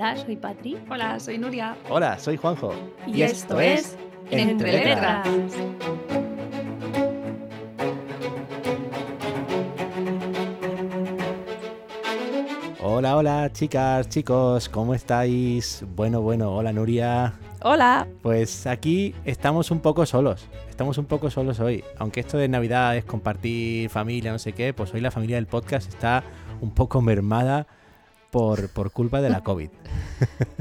Hola, soy Patri. Hola, soy Nuria. Hola, soy Juanjo. Y, esto, es Entre Letras. Hola, hola, chicas, chicos, ¿cómo estáis? Bueno, bueno, hola Nuria. Hola. Pues aquí estamos un poco solos. Estamos un poco solos hoy. Aunque esto de Navidad es compartir familia, no sé qué, pues hoy la familia del podcast está un poco mermada por, por culpa de la COVID.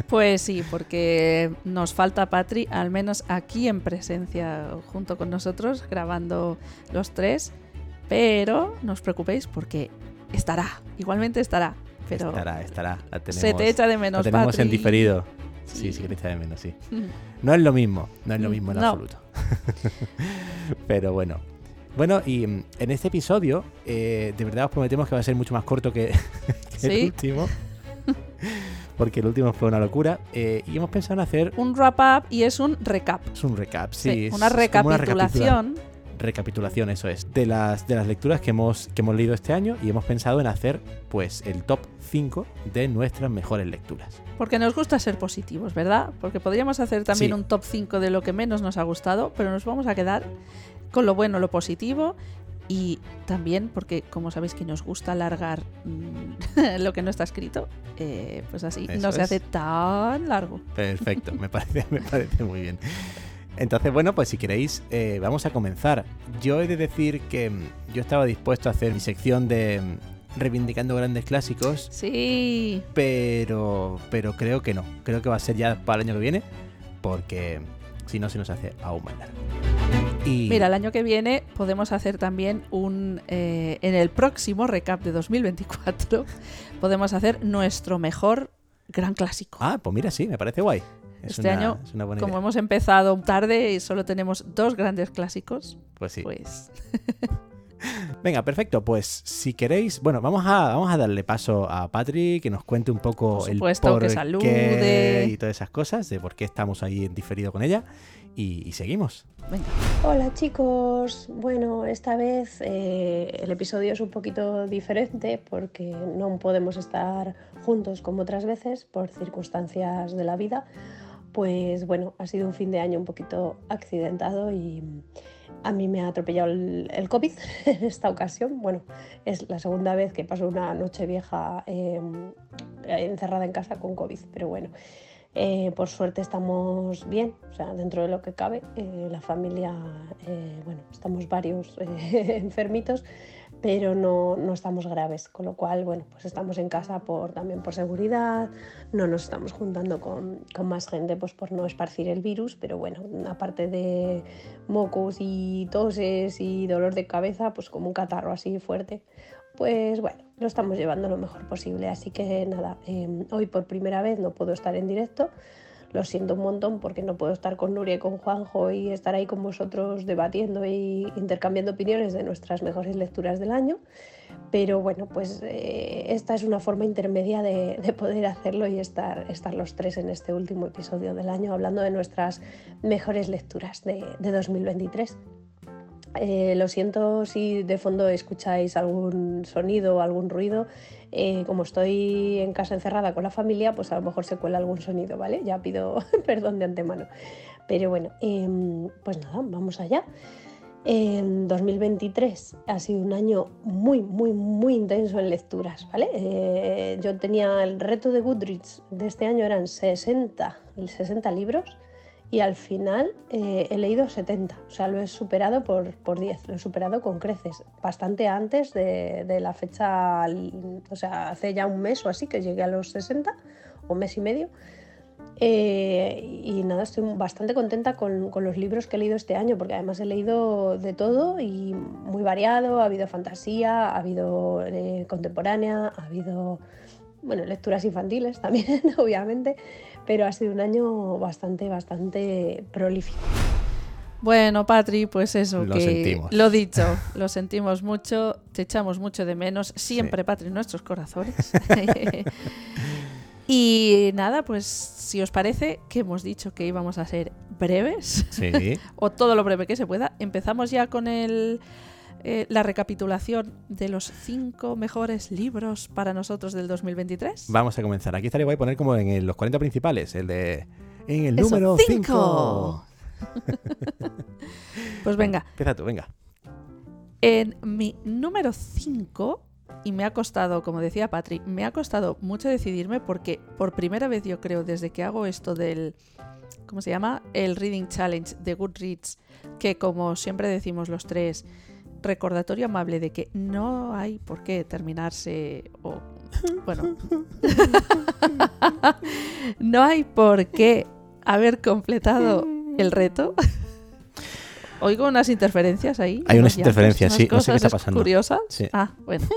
Pues sí, porque nos falta Patri, al menos aquí en presencia junto con nosotros, grabando los tres. Pero no os preocupéis porque estará, igualmente estará. Pero estará, estará. La tenemos, se te echa de menos, la tenemos en diferido. Sí, Sí. sí que te echa de menos, sí. No es lo mismo, no es lo mismo en No. absoluto. Pero bueno. Bueno, y mm, en este episodio, eh, de verdad os prometemos que va a ser mucho más corto que, que el último. Porque el último fue una locura. eh, y hemos pensado en hacer Un wrap-up y es un recap. es un recap, sí. Una recapitulación. recapitulación, eso es, de las, de las lecturas que hemos, que hemos leído este año y hemos pensado en hacer pues el top 5 de nuestras mejores lecturas. Porque nos gusta ser positivos, ¿verdad? Porque podríamos hacer también Sí. un top 5 de lo que menos nos ha gustado, pero nos vamos a quedar con lo bueno, lo positivo y también porque, como sabéis que nos gusta alargar mm, lo que no está escrito, eh, pues así Eso no se es. hace tan largo. Perfecto, me parece, me parece muy bien. Entonces, bueno, pues si queréis, eh, vamos a comenzar. Yo he de decir que mm, yo estaba dispuesto a hacer mi sección de mm, reivindicando grandes clásicos, Sí, pero, pero creo que no. Creo que va a ser ya para el año que viene, porque si no se nos hace aún más largo. Mira, el año que viene podemos hacer también un... eh, en el próximo recap de 2024 podemos hacer nuestro mejor gran clásico. Ah, pues mira, sí, me parece guay. Es Este una- año, es una buena Como idea. hemos empezado tarde y solo tenemos dos grandes clásicos, Pues sí. pues Venga, perfecto. Pues si queréis, bueno, vamos a, vamos a darle paso a Patri que nos cuente un poco Por el por que salude. y todas esas cosas, de por qué estamos ahí en diferido con ella. Y, y seguimos. venga. Hola chicos, bueno, esta vez eh, el episodio es un poquito diferente porque no podemos estar juntos como otras veces por circunstancias de la vida. Pues bueno, ha sido un fin de año un poquito accidentado y a mí me ha atropellado el, el COVID en esta ocasión. Bueno, es la segunda vez que paso una noche vieja eh, encerrada en casa con COVID, pero bueno. Eh, por suerte estamos bien, o sea, dentro de lo que cabe. eh, la familia, eh, bueno, estamos varios enfermitos, pero no, no estamos graves, con lo cual, bueno, pues estamos en casa por, también por seguridad, no nos estamos juntando con, con más gente pues por no esparcir el virus, pero bueno, aparte de mocos y toses y dolor de cabeza, pues como un catarro así fuerte, pues bueno, lo estamos llevando lo mejor posible. Así que nada, eh, hoy por primera vez no puedo estar en directo. Lo siento un montón porque no puedo estar con Nuria y con Juanjo y estar ahí con vosotros debatiendo y intercambiando opiniones de nuestras mejores lecturas del año. Pero bueno, pues eh, esta es una forma intermedia de, de poder hacerlo y estar, estar los tres en este último episodio del año hablando de nuestras mejores lecturas de 2023. Eh, lo siento si de fondo escucháis algún sonido o algún ruido. Eh, como estoy en casa encerrada con la familia, pues a lo mejor se cuela algún sonido, ¿vale? Ya pido perdón de antemano. Pero bueno, em, pues nada, vamos allá. En 2023 ha sido un año muy, muy, muy intenso en lecturas, ¿vale? Eh, yo tenía el reto de Goodreads de este año, eran 60, 60 libros y al final eh, he leído 70, o sea, lo he superado por, por 10, lo he superado con creces, bastante antes de, de la fecha, o sea, hace ya un mes o así que llegué a los 60, o mes y medio. Eh, y nada, estoy bastante contenta con, con, los libros que he leído este año, porque además he leído de todo y muy variado, ha habido fantasía, ha habido eh, contemporánea, ha habido, bueno, lecturas infantiles también, obviamente, pero ha sido un año bastante, bastante prolífico. Bueno, Patri, pues eso, Lo que sentimos. lo dicho, lo sentimos mucho, te echamos mucho de menos, siempre, Sí. Patri, en nuestros corazones. y nada, pues si os parece que hemos dicho que íbamos a ser breves, Sí. o todo lo breve que se pueda, empezamos ya con el eh, la recapitulación de los cinco mejores libros para nosotros del 2023? Vamos a comenzar. Aquí estaría guay poner como en el- los 40 principales, el de... En el Eso, número cinco. 5. Pues venga, Empieza tú, venga. en mi número 5, y me ha costado, como decía Patri, me ha costado mucho decidirme porque por primera vez yo creo desde que hago esto del, ¿cómo se llama? El Reading Challenge de Goodreads, que como siempre decimos los tres, recordatorio amable de que no hay por qué terminarse o, bueno, no hay por qué haber completado el reto. Oigo unas interferencias ahí. Hay unas interferencias, unas sí, no sé qué está pasando. Curiosas. Sí. Ah, bueno.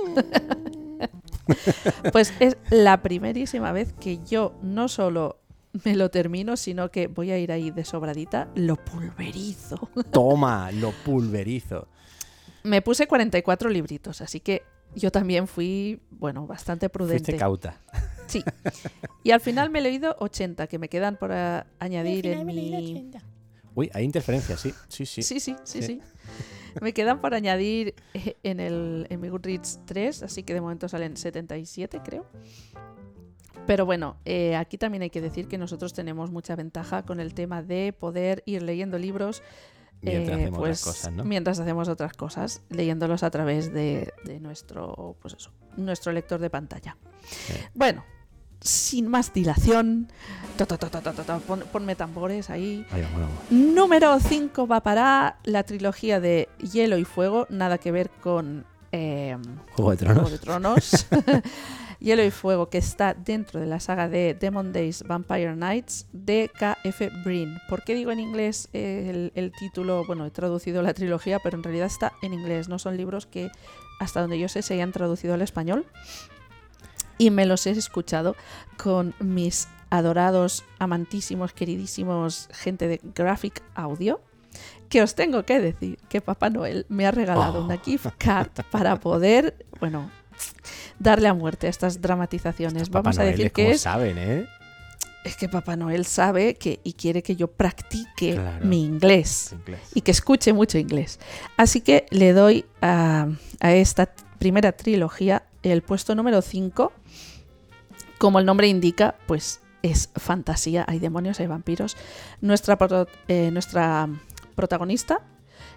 pues es la primerísima vez que yo no solo me lo termino, sino que voy a ir ahí de sobradita, lo pulverizo. Toma, lo pulverizo. Me puse 44 libritos, así que yo también fui, bueno, bastante prudente. Fuiste cauta. Sí. Y al final me he leído 80, que me quedan por añadir en mi... Uy, hay interferencias, sí. Sí, sí. Sí, sí, sí, Sí. sí. Me quedan por añadir eh, en, el, en mi Goodreads 3, así que de momento salen 77, creo. Pero bueno, eh, aquí también hay que decir que nosotros tenemos mucha ventaja con el tema de poder ir leyendo libros Mientras eh, hacemos pues, otras cosas, ¿no? mientras hacemos otras cosas, leyéndolos a través de, de nuestro, pues eso, nuestro lector de pantalla. Sí. Bueno, sin más dilación, pon- ponme tambores ahí. Ahí vamos, vamos. Número 5 va para la trilogía de Hielo y Fuego, nada que ver con eh, Juego de Juego Tronos. de Tronos. Hielo y Fuego, que está dentro de la saga de Demon Days Vampire Nights de K.F. Brin. ¿Por qué digo en inglés eh, el, el título? Bueno, he traducido la trilogía, pero en realidad está en inglés. No son libros que, hasta donde yo sé, se hayan traducido al español. Y me los he escuchado con mis adorados, amantísimos, queridísimos gente de Graphic Audio. Que os tengo que decir que Papá Noel me ha regalado Oh. una gift card para poder, bueno, darle a muerte a estas dramatizaciones. Vamos a Noel, decir como que es, saben, ¿eh? es que Papá Noel sabe que y quiere que yo practique Claro. mi inglés Es inglés. y que escuche mucho inglés. Así que le doy a, a esta primera trilogía el puesto número 5. Como el nombre indica, pues es fantasía, hay demonios, hay vampiros. Nuestra, pro- eh, nuestra protagonista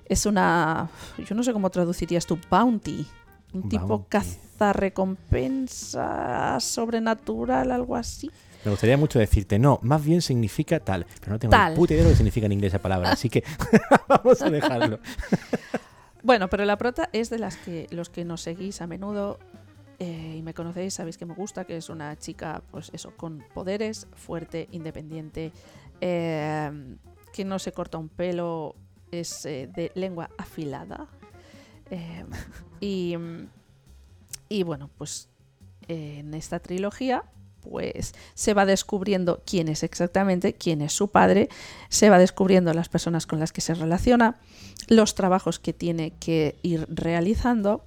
es una, yo no sé cómo traducirías tú, bounty. Un tipo Bounty. caza-recompensa sobrenatural, algo así. Me gustaría mucho decirte, no, más bien significa tal, pero no tengo Tal. ni puta idea de lo que significa en inglés esa palabra, así que vamos a dejarlo. Bueno, pero la prota es de las que los que nos seguís a menudo eh, y me conocéis, sabéis que me gusta, que es una chica, pues eso, con poderes, fuerte, independiente, eh, que no se corta un pelo, es eh, de lengua afilada. Eh, y, y bueno, pues eh, en esta trilogía pues se va descubriendo quién es exactamente, quién es su padre, se va descubriendo las personas con las que se relaciona, los trabajos que tiene que ir realizando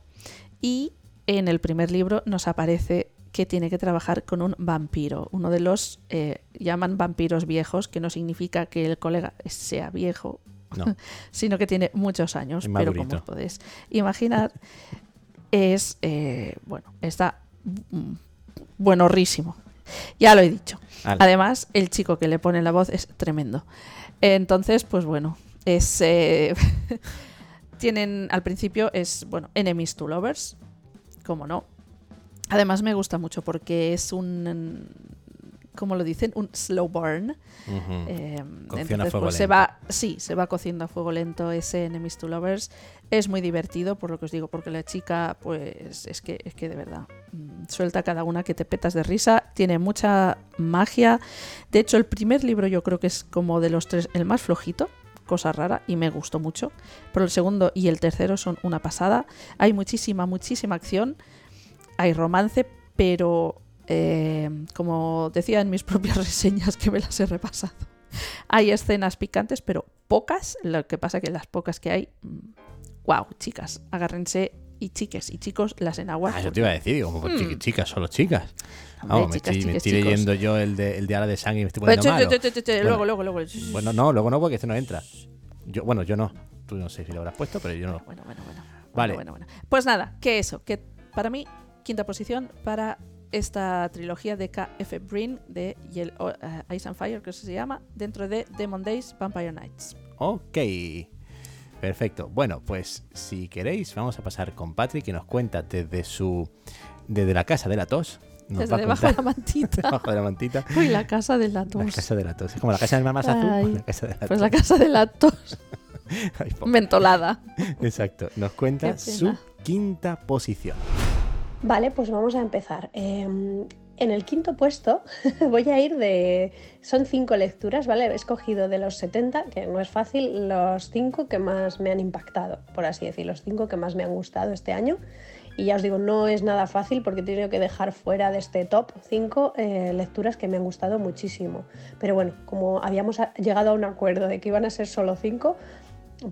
y en el primer libro nos aparece que tiene que trabajar con un vampiro, uno de los eh, llaman vampiros viejos, que no significa que el colega sea viejo, No, sino que tiene muchos años, Es pero como os podéis imaginar, es, eh, bueno, está buenorrísimo. Ya lo he dicho. Además, el chico que le pone la voz es tremendo. Entonces, pues bueno, es... eh, tienen, al principio es, bueno, enemies to lovers, como no. Además me gusta mucho porque es un, como lo dicen, un slow burn. Eh, Cocción a entonces, fuego pues, se lento. va, sí, se va cociendo a fuego lento ese Enemies to Lovers. Es muy divertido, por lo que os digo, porque la chica, pues, es que, es que de verdad, mm, suelta cada una que te petas de risa. Tiene mucha magia. De hecho, el primer libro yo creo que es como de los tres el más flojito. Cosa rara y me gustó mucho. Pero el segundo y el tercero son una pasada. Hay muchísima, muchísima acción. Hay romance, pero eh, como decía en mis propias reseñas que me las he repasado, hay escenas picantes, pero pocas. Lo que pasa que las pocas que hay, wow, chicas, agárrense y chiques y chicos las enaguas. Ah, eso te iba a decir, digo, pues, chiqui- Mm. chicas, solo chicas. Vamos, me chicas, estoy, me leyendo yo el de, el de Ala de Sangre y me estoy Pues, poniendo malo. che, che, Bueno. Luego, luego, luego. Bueno, no, luego no, porque este no entra. Yo, bueno, yo no. Tú no sé si lo habrás puesto, pero yo no. Bueno, bueno, bueno. Vale. Bueno, bueno, bueno. Pues nada, que eso, que para mí, quinta posición para esta trilogía de K.F. Brin de Yel- eh, Ice and Fire, que se llama, dentro de Demon Days, Vampire Nights. Ok. Perfecto. Bueno, pues si queréis, vamos a pasar con Patrick que nos cuenta desde su. desde la casa de la tos. Nos Desde debajo de la mantita. debajo de la mantita. Uy, la casa de la La tos. casa de la tos. Es como la casa del mar más azul. La casa de la Pues tos. la casa de la tos Ay, po- mentolada. Exacto. Nos cuenta su quinta posición. Vale, pues vamos a empezar. Eh, en el quinto puesto voy a ir de... Son cinco lecturas, ¿vale? He escogido de los 70, que no es fácil, los cinco que más me han impactado, por así decir, los cinco que más me han gustado este año. Y ya os digo, no es nada fácil porque he tenido que dejar fuera de este top 5 lecturas que me han gustado muchísimo. Pero bueno, como habíamos llegado a un acuerdo de que iban a ser solo 5,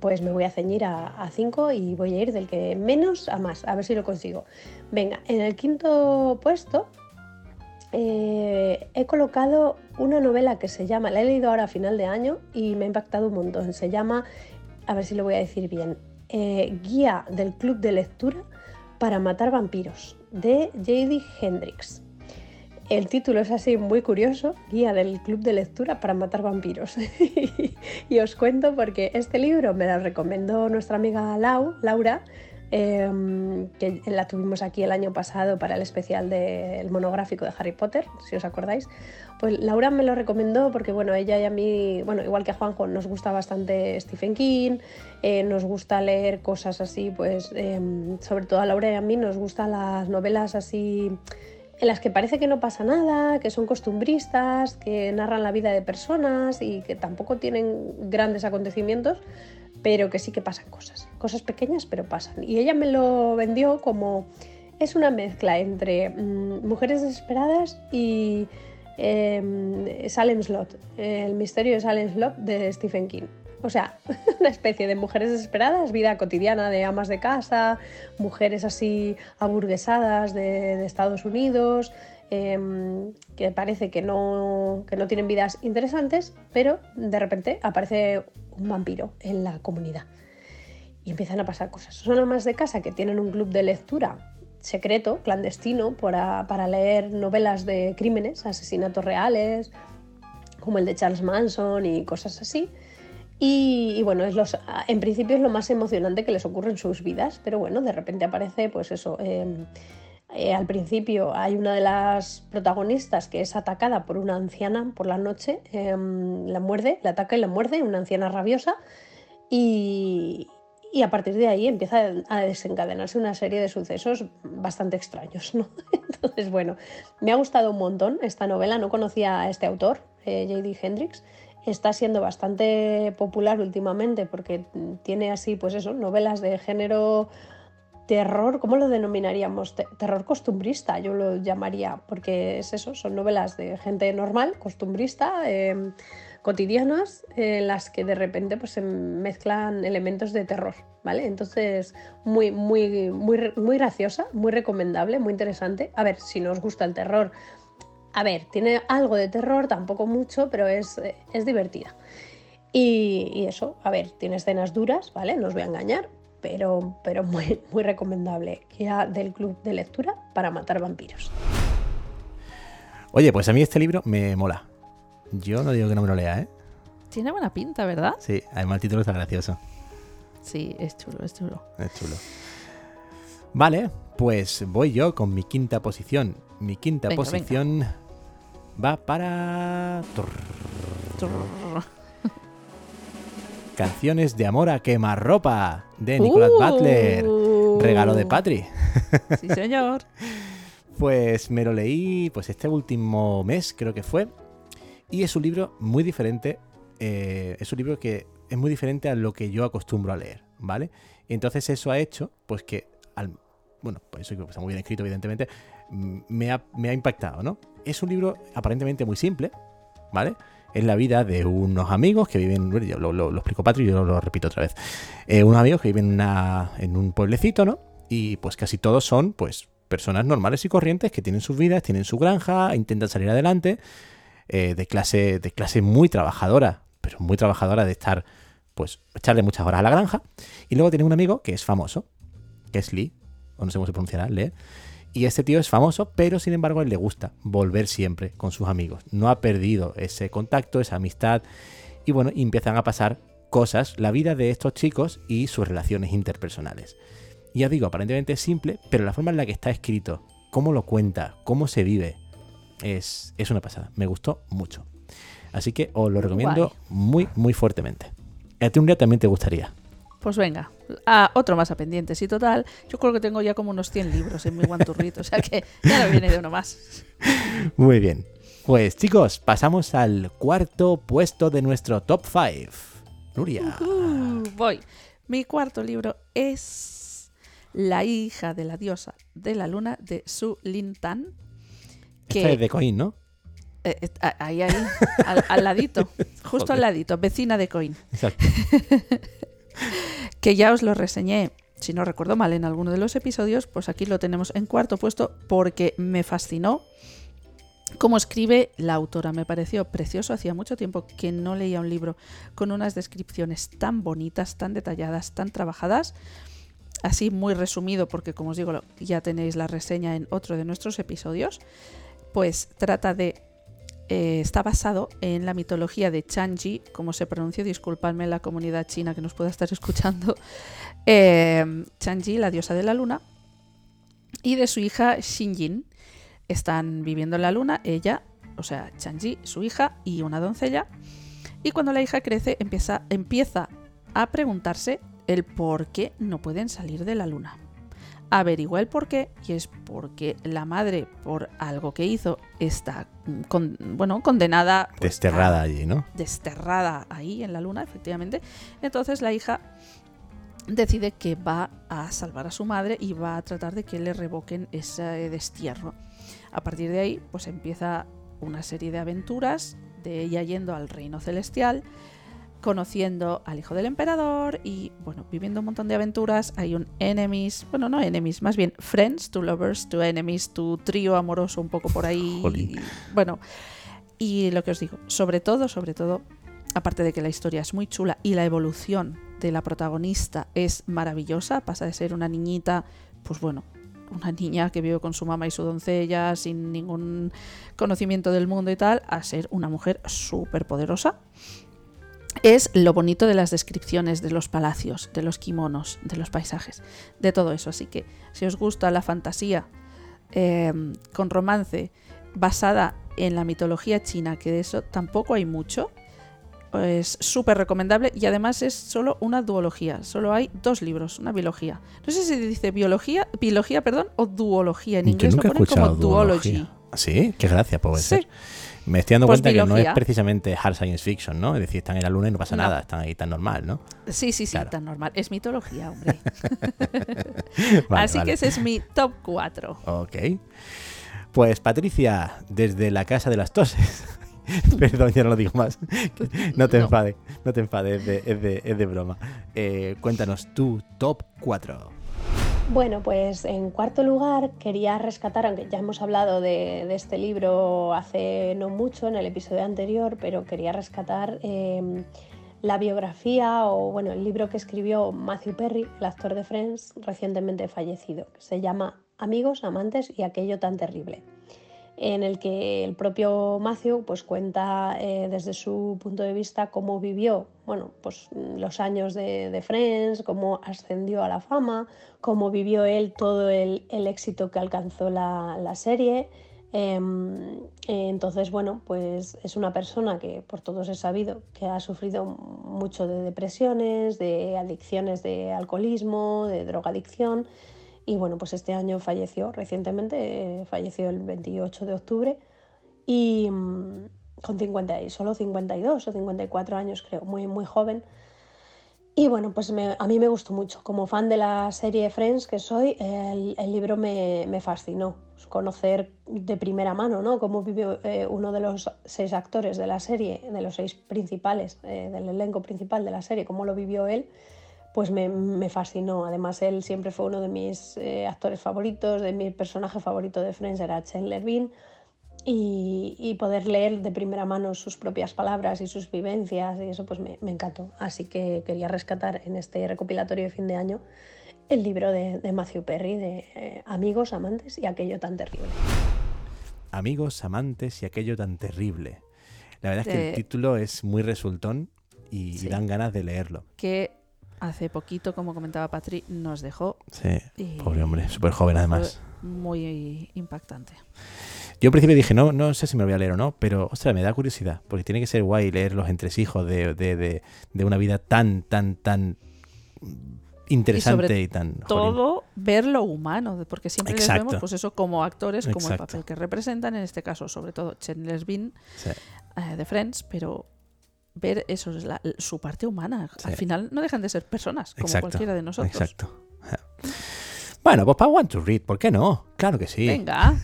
pues me voy a ceñir a 5 y voy a ir del que menos a más, a ver si lo consigo. Venga, en el quinto puesto eh, he colocado una novela que se llama, la he leído ahora a final de año y me ha impactado un montón. Se llama, a ver si lo voy a decir bien, eh, Guía del Club de Lectura para Matar Vampiros, de J.D. Hendrix. El título es así muy curioso, Guía del Club de Lectura para Matar Vampiros. y os cuento porque este libro me lo recomendó nuestra amiga Lau, Laura, eh, que la tuvimos aquí el año pasado para el especial del monográfico de Harry Potter, si os acordáis. Pues Laura me lo recomendó porque, bueno, ella y a mí, bueno, igual que a Juanjo, nos gusta bastante Stephen King, eh, nos gusta leer cosas así, pues, eh, sobre todo a Laura y a mí nos gustan las novelas así en las que parece que no pasa nada, que son costumbristas, que narran la vida de personas y que tampoco tienen grandes acontecimientos, pero que sí que pasan cosas, cosas pequeñas pero pasan. Y ella me lo vendió como es una mezcla entre mm, Mujeres desesperadas y eh, Salem Slot, el misterio de Salem Slot de Stephen King. O sea, una especie de mujeres desesperadas, vida cotidiana de amas de casa, mujeres así aburguesadas de, Estados Unidos, eh, que parece que no, que no tienen vidas interesantes, pero de repente aparece un vampiro en la comunidad y empiezan a pasar cosas. Son amas de casa que tienen un club de lectura secreto, clandestino, para, para leer novelas de crímenes, asesinatos reales, como el de Charles Manson y cosas así. Y, bueno, es los, en principio es lo más emocionante que les ocurre en sus vidas, pero bueno, de repente aparece, pues eso. Eh, eh, al principio hay una de las protagonistas que es atacada por una anciana por la noche, eh, la muerde, la ataca y la muerde, una anciana rabiosa, y, y a partir de ahí empieza a desencadenarse una serie de sucesos bastante extraños. ¿no? Entonces, bueno, me ha gustado un montón esta novela, no conocía a este autor, eh, J.D. Hendrix está siendo bastante popular últimamente porque tiene así, pues eso, novelas de género terror, ¿cómo lo denominaríamos? Terror costumbrista, yo lo llamaría, porque es eso, son novelas de gente normal, costumbrista, eh, cotidianas, en las que de repente pues, se mezclan elementos de terror, ¿vale? Entonces, muy, muy, muy, muy graciosa, muy recomendable, muy interesante. A ver, si nos gusta el terror, a ver, tiene algo de terror, tampoco mucho, pero es, es divertida. Y, y, eso, a ver, tiene escenas duras, ¿vale? No os voy a engañar, pero, pero muy, muy recomendable. Guía del club de lectura para matar vampiros. Oye, pues a mí este libro me mola. Yo no digo que no me lo lea, ¿eh? Tiene buena pinta, ¿verdad? Sí, además el título está gracioso. Sí, es chulo, es chulo. Es chulo. Vale, pues voy yo con mi quinta posición. Mi quinta Venga, posición va para. Canciones de amor a quemarropa de Nicolás Uh. Butler. Regalo de Patri. Sí, señor. Pues me lo leí pues este último mes, creo que fue. Y es un libro muy diferente. eh, es un libro que es muy diferente a lo que yo acostumbro a leer, ¿vale? Y entonces eso ha hecho, pues que, al, bueno, pues eso está muy bien escrito, evidentemente, mm, me ha, me ha impactado, ¿no? Es un libro aparentemente muy simple, ¿vale? Es la vida de unos amigos que viven, yo lo, explico Patri, yo lo, repito otra vez. Eh, unos amigos que viven una, en un pueblecito, ¿no? Y pues casi todos son, pues, personas normales y corrientes que tienen sus vidas, tienen su granja, intentan salir adelante, eh, de, clase, de clase muy trabajadora, pero muy trabajadora de estar, pues, echarle muchas horas a la granja. Y luego tienen un amigo que es famoso. Kesley, o no sé cómo se pronunciará, Lee. Y este tío es famoso, pero sin embargo a él le gusta volver siempre con sus amigos. No ha perdido ese contacto, esa amistad. Y bueno, empiezan a pasar cosas, la vida de estos chicos y sus relaciones interpersonales. Y ya digo, aparentemente es simple, pero la forma en la que está escrito, cómo lo cuenta, cómo se vive, es, es una pasada. Me gustó mucho. Así que os lo recomiendo muy, muy fuertemente. A ti un día también te gustaría. Pues venga, otro más a pendientes. Y total, yo creo que tengo ya como unos 100 libros en mi guanturrito, o sea que ya no viene de uno más. Muy bien. Pues chicos, pasamos al cuarto puesto de nuestro top 5. Nuria. Uh, voy. Mi cuarto libro es La hija de la diosa de la luna de Su Lin Tan. Que es de Coin, ¿no? Eh, eh, ahí, ahí, al, al ladito, justo al ladito, vecina de Coin. Exacto. que ya os lo reseñé, si no recuerdo mal, en alguno de los episodios, pues aquí lo tenemos en cuarto puesto porque me fascinó cómo escribe la autora. Me pareció precioso, hacía mucho tiempo que no leía un libro con unas descripciones tan bonitas, tan detalladas, tan trabajadas. Así muy resumido, porque como os digo, ya tenéis la reseña en otro de nuestros episodios. Pues trata de eh, está basado en la mitología de Chanji, como se pronuncia, disculpadme la comunidad china que nos pueda estar escuchando, eh, Chanji, la diosa de la luna, y de su hija Xinjin. Están viviendo en la luna, ella, o sea, Chanji, su hija y una doncella, y cuando la hija crece empieza, empieza a preguntarse el por qué no pueden salir de la luna averigua el por qué y es porque la madre por algo que hizo está bueno condenada pues, desterrada allí no desterrada ahí en la luna efectivamente. Entonces la hija decide que va a salvar a su madre y va a tratar de que le revoquen ese destierro. A partir de ahí pues empieza una serie de aventuras de ella yendo al reino celestial conociendo al hijo del emperador y, bueno, viviendo un montón de aventuras. Hay un enemies, bueno, no enemies, más bien friends to lovers to enemies, tu trío amoroso un poco por ahí. bueno, y lo que os digo, sobre todo, sobre todo, aparte de que la historia es muy chula y la evolución de la protagonista es maravillosa, pasa de ser una niñita, pues bueno, una niña que vive con su mamá y su doncella sin ningún conocimiento del mundo y tal, a ser una mujer súper poderosa es lo bonito de las descripciones de los palacios, de los kimonos, de los paisajes, de todo eso. Así que si os gusta la fantasía em, con romance basada en la mitología china, que de eso tampoco hay mucho, es súper recomendable y además es solo una duología, solo hay dos libros, una biología. No sé si dice biología, biología, perdón, o duología. En inglés lo ponen como duology. Sí, qué gracia puede ser. Me estoy dando pues cuenta que no es precisamente hard science fiction, ¿no? Es decir, están en la luna y no pasa nada, están ahí tan normal, ¿no? Sí, sí, sí, tan normal. Es mitología, hombre. Así que ese es mi top 4. Ok. Pues Patricia, desde la casa de las toses. Perdón, ya no lo digo más. No te enfades, no te enfades, es de, broma. Eh, cuéntanos tu top 4. Bueno, pues en cuarto lugar quería rescatar, aunque ya hemos hablado de, este libro hace no mucho en el episodio anterior, pero quería rescatar em, la biografía o bueno, el libro que escribió Matthew Perry, el actor de Friends, recientemente fallecido, que se llama Amigos, Amantes y aquello tan terrible en el que el propio Matthew pues, cuenta eh, desde su punto de vista cómo vivió bueno, pues, los años de, Friends, cómo ascendió a la fama, cómo vivió él todo el, éxito que alcanzó la, serie. Em, entonces, bueno, pues es una persona que por todos he sabido que ha sufrido mucho de depresiones, de adicciones de alcoholismo, de drogadicción y bueno, pues este año falleció recientemente, eh, falleció el 28 de octubre y mm, con 50, solo 52 o 54 años creo, muy, muy joven. Y bueno, pues a mí me gustó mucho. Como fan de la serie Friends que soy, el, libro me, fascinó. Conocer de primera mano ¿no? cómo vivió eh, uno de los seis actores de la serie, de los seis principales, eh, del elenco principal de la serie, cómo lo vivió él pues me, fascinó. Además, él siempre fue uno de mis eh, actores favoritos, de mi personaje favorito de Friends era Chandler Bean. Y, poder leer de primera mano sus propias palabras y sus vivencias, y eso pues me, encantó. Así que quería rescatar en este recopilatorio de fin de año el libro de, de Matthew Perry de eh, Amigos, Amantes y aquello tan terrible. Amigos, amantes y aquello tan terrible. La verdad es que el título es muy resultón y, y dan ganas de leerlo. Que hace poquito, como comentaba Patri, nos dejó Sí, y pobre hombre, súper joven además. muy impactante. Yo al principio dije, no, no sé si me lo voy a leer o no, pero ostras, me da curiosidad, porque tiene que ser guay leer los entresijos de, de, de, de una vida tan, tan, tan interesante y, sobre tan... jolín. Todo ver lo humano, porque siempre les vemos, pues eso, como actores, como el papel que representan, en este caso, sobre todo Chandler Bean Sí. eh, de Friends, pero ver eso, es la- su parte humana. Sí. Al final no dejan de ser personas, como Exacto, cualquiera de nosotros. Exacto. Bueno, pues para Want to Read, ¿por qué no? Claro que sí. Venga.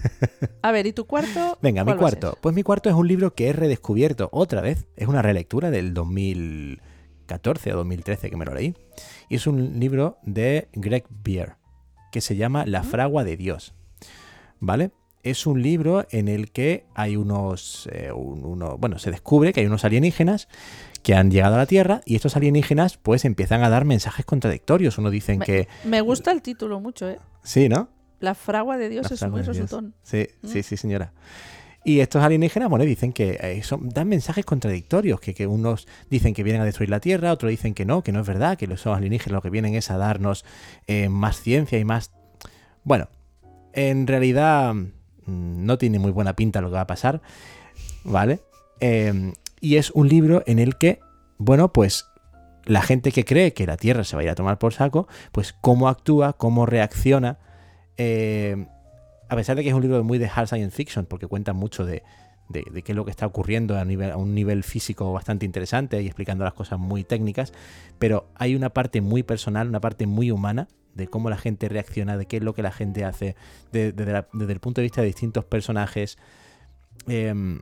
A ver, ¿y tu cuarto? Venga, mi cuarto. Pues mi cuarto es un libro que he redescubierto otra vez. Es una relectura del 2014 o 2013 que me lo leí. Y es un libro de Greg Beer que se llama La fragua de Dios. ¿Vale? Es un libro en el que hay unos, eh, un- uno- bueno, se descubre que hay unos alienígenas que han llegado a la Tierra y estos alienígenas pues empiezan a dar mensajes contradictorios. Uno dicen Me- que Me gusta el título mucho, ¿eh? sí, ¿no? La fragua de Dios La es de Dios. resultón. Sí, ¿Mm? sí, sí, señora. Y estos alienígenas, bueno, dicen que eh, son- dan mensajes contradictorios, que, que unos dicen que vienen a destruir la Tierra, otros dicen que no, que no es verdad, que los alienígenas lo que vienen es a darnos eh, más ciencia y más... Bueno, en realidad no tiene muy buena pinta lo que va a pasar, ¿vale? Eh, y es un libro en el que, bueno, pues la gente que cree que la Tierra se va a ir a tomar por saco, pues cómo actúa, cómo reacciona. eh, a pesar de que es un libro muy de hard science fiction, porque cuenta mucho de, de- qué es lo que está ocurriendo a, un nivel físico bastante interesante y explicando las cosas muy técnicas, pero hay una parte muy personal, una parte muy humana de cómo la gente reacciona, de qué es lo que la gente hace, desde el punto de vista de distintos personajes, em,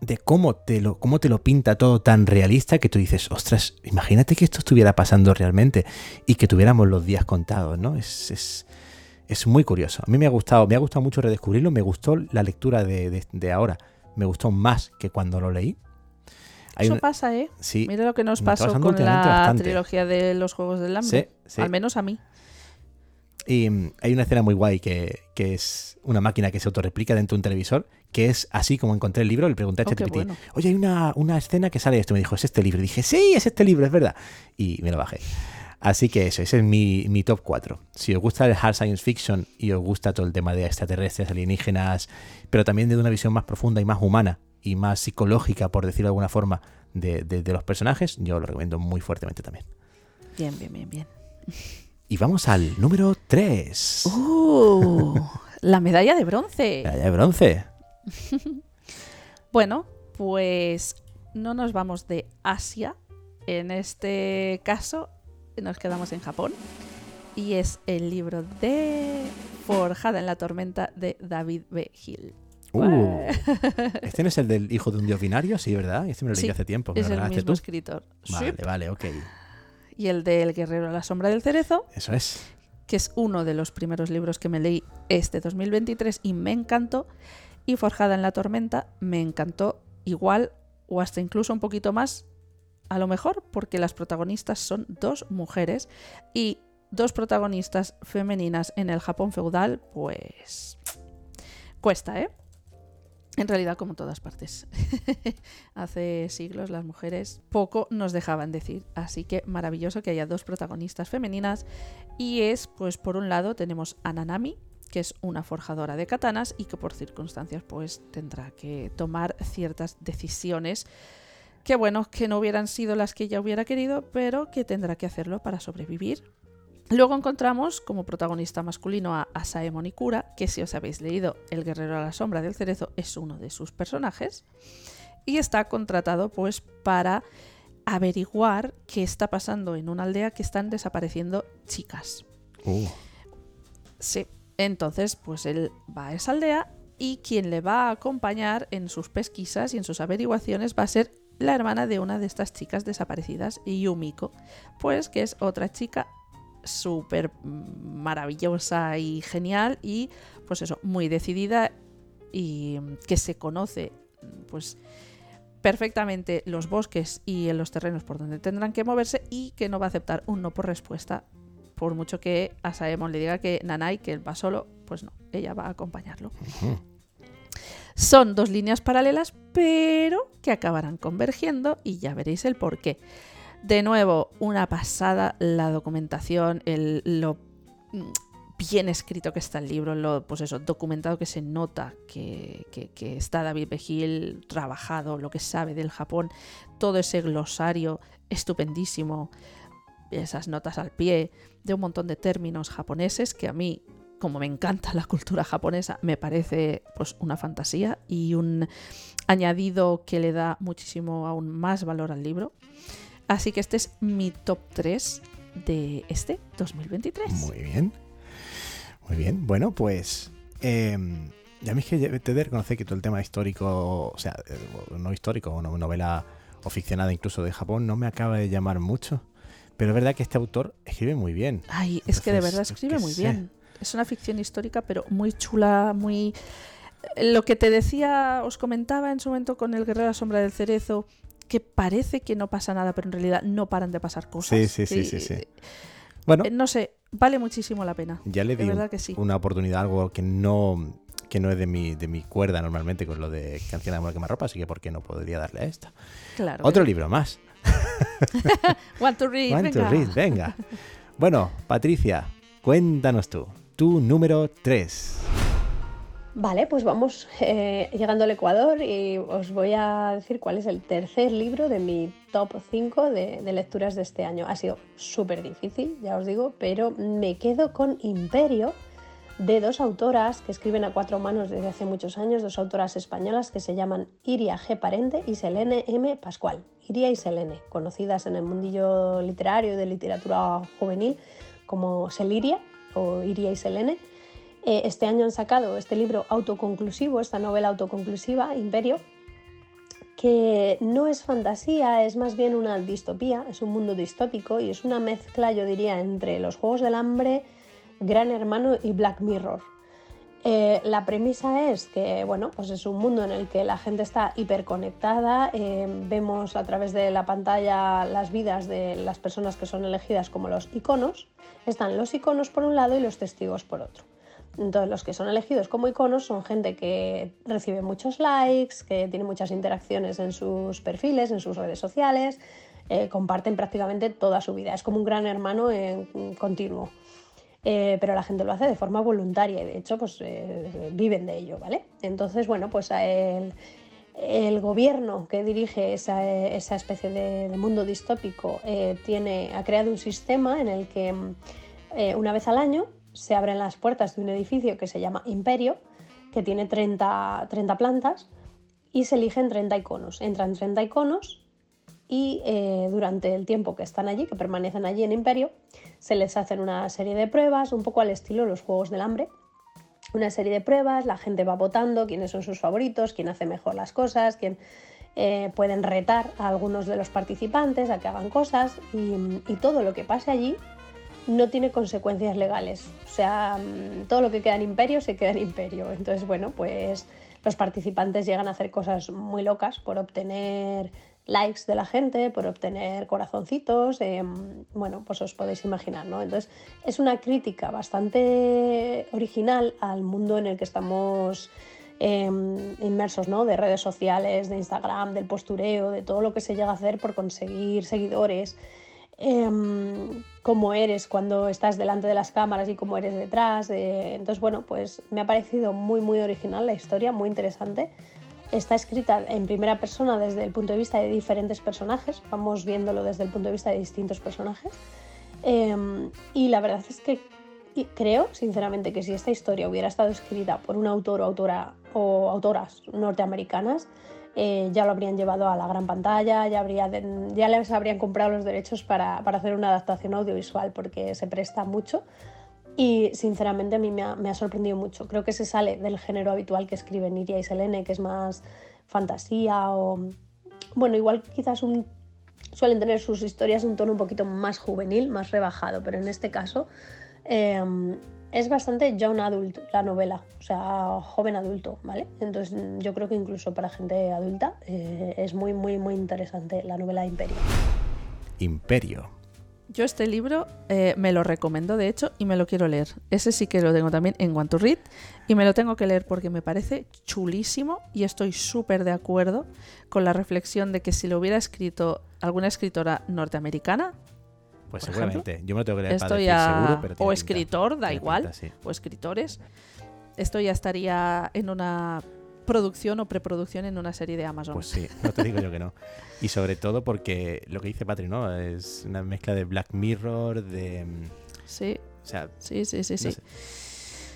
de cómo te, lo, cómo te lo pinta todo tan realista que tú dices, ostras, imagínate que esto estuviera pasando realmente y que tuviéramos los días contados, ¿no? Es, es, es muy curioso. A mí me ha gustado, me ha gustado mucho redescubrirlo, me gustó la lectura de, de- de ahora, me gustó más que cuando lo leí. Hay Eso un- pasa, ¿eh? sí, Mira lo que nos pasó con la bastante. trilogía de los Juegos del Hambre. sí, sí. Al menos a mí. Y mm, hay una escena muy guay que, que es una máquina que se autorreplica dentro de un televisor, que es así como encontré el libro, le pregunté a Oh, ChatGPT, bueno. oye, hay una, una escena que sale de esto, me dijo, es este libro. Y dije, sí, es este libro, es verdad. Y me lo bajé. Así que eso, ese es mi, mi top 4. Si os gusta el hard science fiction y os gusta todo el tema de extraterrestres, alienígenas, pero también de una visión más profunda y más humana y más psicológica, por decirlo de alguna forma, de, de- de los personajes, yo lo recomiendo muy fuertemente también. Bien, bien, bien, bien. Y vamos al número 3. ¡Uh! la medalla de bronce. Medalla de bronce. Bueno, pues no nos vamos de Asia. En este caso, nos quedamos en Japón. Y es el libro de Forjada en la tormenta de David B. Hill. Uh, ¿Este no es el del hijo de un dios binario? Sí, ¿verdad? Este me lo leí Sí, hace tiempo. ¿Me es el mismo tú? escritor. Vale, Sí. vale, ok. Y el del guerrero a la sombra del cerezo, Eso es. que es uno de los primeros libros que me leí este 2023 y me encantó. Y Forjada en la tormenta me encantó igual o hasta incluso un poquito más, a lo mejor porque las protagonistas son dos mujeres y dos protagonistas femeninas en el Japón feudal, pues cuesta, ¿eh? En realidad, como todas partes. Hace siglos las mujeres poco nos dejaban decir. Así que maravilloso que haya dos protagonistas femeninas. Y es, pues por un lado tenemos a Nanami, que es una forjadora de katanas y que por circunstancias pues tendrá que tomar ciertas decisiones que bueno, que no hubieran sido las que ella hubiera querido, pero que tendrá que hacerlo para sobrevivir. Luego encontramos como protagonista masculino a Asaemon Ikura, que si os habéis leído El guerrero a la sombra del cerezo es uno de sus personajes, y está contratado pues para averiguar qué está pasando en una aldea que están desapareciendo chicas. Uh, Sí, entonces pues él va a esa aldea y quien le va a acompañar en sus pesquisas y en sus averiguaciones va a ser la hermana de una de estas chicas desaparecidas, Yumiko, pues que es otra chica súper maravillosa y genial y pues eso, muy decidida y que se conoce pues perfectamente los bosques y en los terrenos por donde tendrán que moverse y que no va a aceptar un no por respuesta por mucho que a Saemon le diga que Nanai, que él va solo, pues no, ella va a acompañarlo. Son dos líneas paralelas, pero que acabarán convergiendo y ya veréis el por qué. De nuevo, una pasada la documentación, el, lo mm, bien escrito que está el libro, lo, pues eso, documentado que se nota que, está David Begil trabajado, lo que sabe del Japón, todo ese glosario estupendísimo, esas notas al pie, de un montón de términos japoneses que a mí, como me encanta la cultura japonesa, me parece pues una fantasía y un añadido que le da muchísimo aún más valor al libro. Así que este es mi top 3 de este 2023. Muy bien. Muy bien. Bueno, pues. Eh, ya me que te de reconocer que todo el tema histórico, o sea, eh, no histórico, o no- novela o ficcionada incluso de Japón, no me acaba de llamar mucho. Pero es verdad que este autor escribe muy bien. Ay, es que de verdad escribe muy sé. bien. Es una ficción histórica, pero muy chula, muy... Lo que te decía, os comentaba en su momento con El Guerrero de la Sombra del Cerezo, que parece que no pasa nada, pero en realidad no paran de pasar cosas. Sí, sí, sí, Y- sí, sí. Bueno, eh, No sé, vale muchísimo la pena. ya le di verdad que sí. una oportunidad, algo que no que no es de mi, de mi cuerda normalmente con lo de Canción de Amor Quemarropa, así que ¿por qué no podría darle a esta? Claro. Otro libro más. Want to read, Want to read, venga. Bueno, Patricia, cuéntanos tú. Tu número 3. Vale, pues vamos eh, llegando al Ecuador y os voy a decir cuál es el tercer libro de mi top 5 de, de lecturas de este año. Ha sido súper difícil, ya os digo, pero me quedo con Imperio de dos autoras que escriben a cuatro manos desde hace muchos años, dos autoras españolas que se llaman Iria G. Parente y Selene M. Pascual. Iria y Selene, conocidas en el mundillo literario y de literatura juvenil como Seliria o Iria y Selene. Eh, este año han sacado este libro autoconclusivo, esta novela autoconclusiva, Imperio, que no es fantasía, es más bien una distopía, es un mundo distópico y es una mezcla, yo diría, entre los Juegos del Hambre, Gran Hermano y Black Mirror. Eh, la premisa es que bueno, pues es un mundo en el que la gente está hiperconectada, eh, vemos a través de la pantalla las vidas de las personas que son elegidas como los iconos, están los iconos por un lado y los testigos por otro. Entonces los que son elegidos como iconos son gente que recibe muchos likes, que tiene muchas interacciones en sus perfiles, en sus redes sociales, eh, comparten prácticamente toda su vida, es como un gran hermano en continuo. Eh, pero la gente lo hace de forma voluntaria y de hecho pues eh, viven de ello, ¿vale? Entonces, bueno, pues el, gobierno que dirige esa, especie de, mundo distópico eh, tiene, ha creado un sistema en el que una vez al año se abren las puertas de un edificio que se llama Imperio, que tiene 30, 30 plantas y se eligen 30 iconos. Entran 30 iconos y eh, durante el tiempo que están allí, que permanecen allí en Imperio, se les hacen una serie de pruebas, un poco al estilo de los Juegos del Hambre. Una serie de pruebas, la gente va votando quiénes son sus favoritos, quién hace mejor las cosas, quién eh, pueden retar a algunos de los participantes a que hagan cosas y, y, todo lo que pase allí no tiene consecuencias legales. O sea, mm, todo lo que queda en Imperio se queda en Imperio. Entonces, bueno, pues los participantes llegan a hacer cosas muy locas por obtener likes de la gente, por obtener corazoncitos, eh, bueno, pues os podéis imaginar, ¿no? Entonces es una crítica bastante original al mundo en el que estamos eh, inmersos, ¿no? De redes sociales, de Instagram, del postureo, de todo lo que se llega a hacer por conseguir seguidores, eh, cómo eres cuando estás delante de las cámaras y cómo eres detrás. entonces, bueno, pues me ha parecido muy, muy original la historia, muy interesante está escrita en primera persona desde el punto de vista de diferentes personajes, vamos viéndolo desde el punto de vista de distintos personajes. Eh, y la verdad es que creo, sinceramente, que si esta historia hubiera estado escrita por un autor o autora o autoras norteamericanas, eh, ya lo habrían llevado a la gran pantalla, ya, habría ya les habrían comprado los derechos para, para hacer una adaptación audiovisual, porque se presta mucho y sinceramente a mí me ha, sorprendido mucho. Creo que se sale del género habitual que escriben Iria y Selene, que es más fantasía o... Bueno, igual quizás suelen tener sus historias un tono un poquito más juvenil, más rebajado, pero en este caso eh, es bastante young adult la novela, o sea, joven adulto, ¿vale? Entonces yo creo que incluso para gente adulta eh, es muy, muy, muy interesante la novela Imperio. Imperio. Yo este libro eh, me lo recomiendo, de hecho, y me lo quiero leer. Ese sí que lo tengo también en Want to Read y me lo tengo que leer porque me parece chulísimo y estoy súper de acuerdo con la reflexión de que si lo hubiera escrito alguna escritora norteamericana, Pues seguramente. Yo me lo tengo que leer para esto decir seguro, pero o pinta. escritor, da igual, pinta, sí. o escritores, esto ya estaría en una producción o preproducción en una serie de Amazon. Pues sí, no te digo yo que no. Y sobre todo porque lo que dice Patri, ¿no? Es una mezcla de Black Mirror, de... mm, sí, O sea, sí, sí, sí, no sí. sé.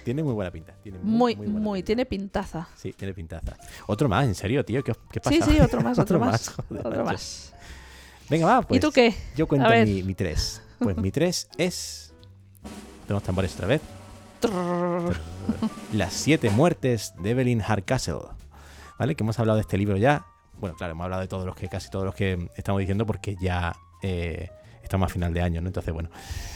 Tiene muy buena pinta. Tiene Muy, muy, muy, buena pinta. tiene pintaza. Sí, tiene pintaza. Otro más, en serio, tío. ¿Qué, qué pasa? Sí, sí, otro más, otro, más. joder, otro macho. más. Venga, va, pues. ¿Y tú qué? Yo cuento mi, mi tres. Pues mi tres es. Tenemos tambores otra vez. Las siete muertes de Evelyn Hardcastle. ¿Vale? Que hemos hablado de este libro ya. Bueno, claro, hemos hablado de todos los que, casi todos los que estamos diciendo, porque ya eh, estamos a final de año, ¿no? Entonces, bueno,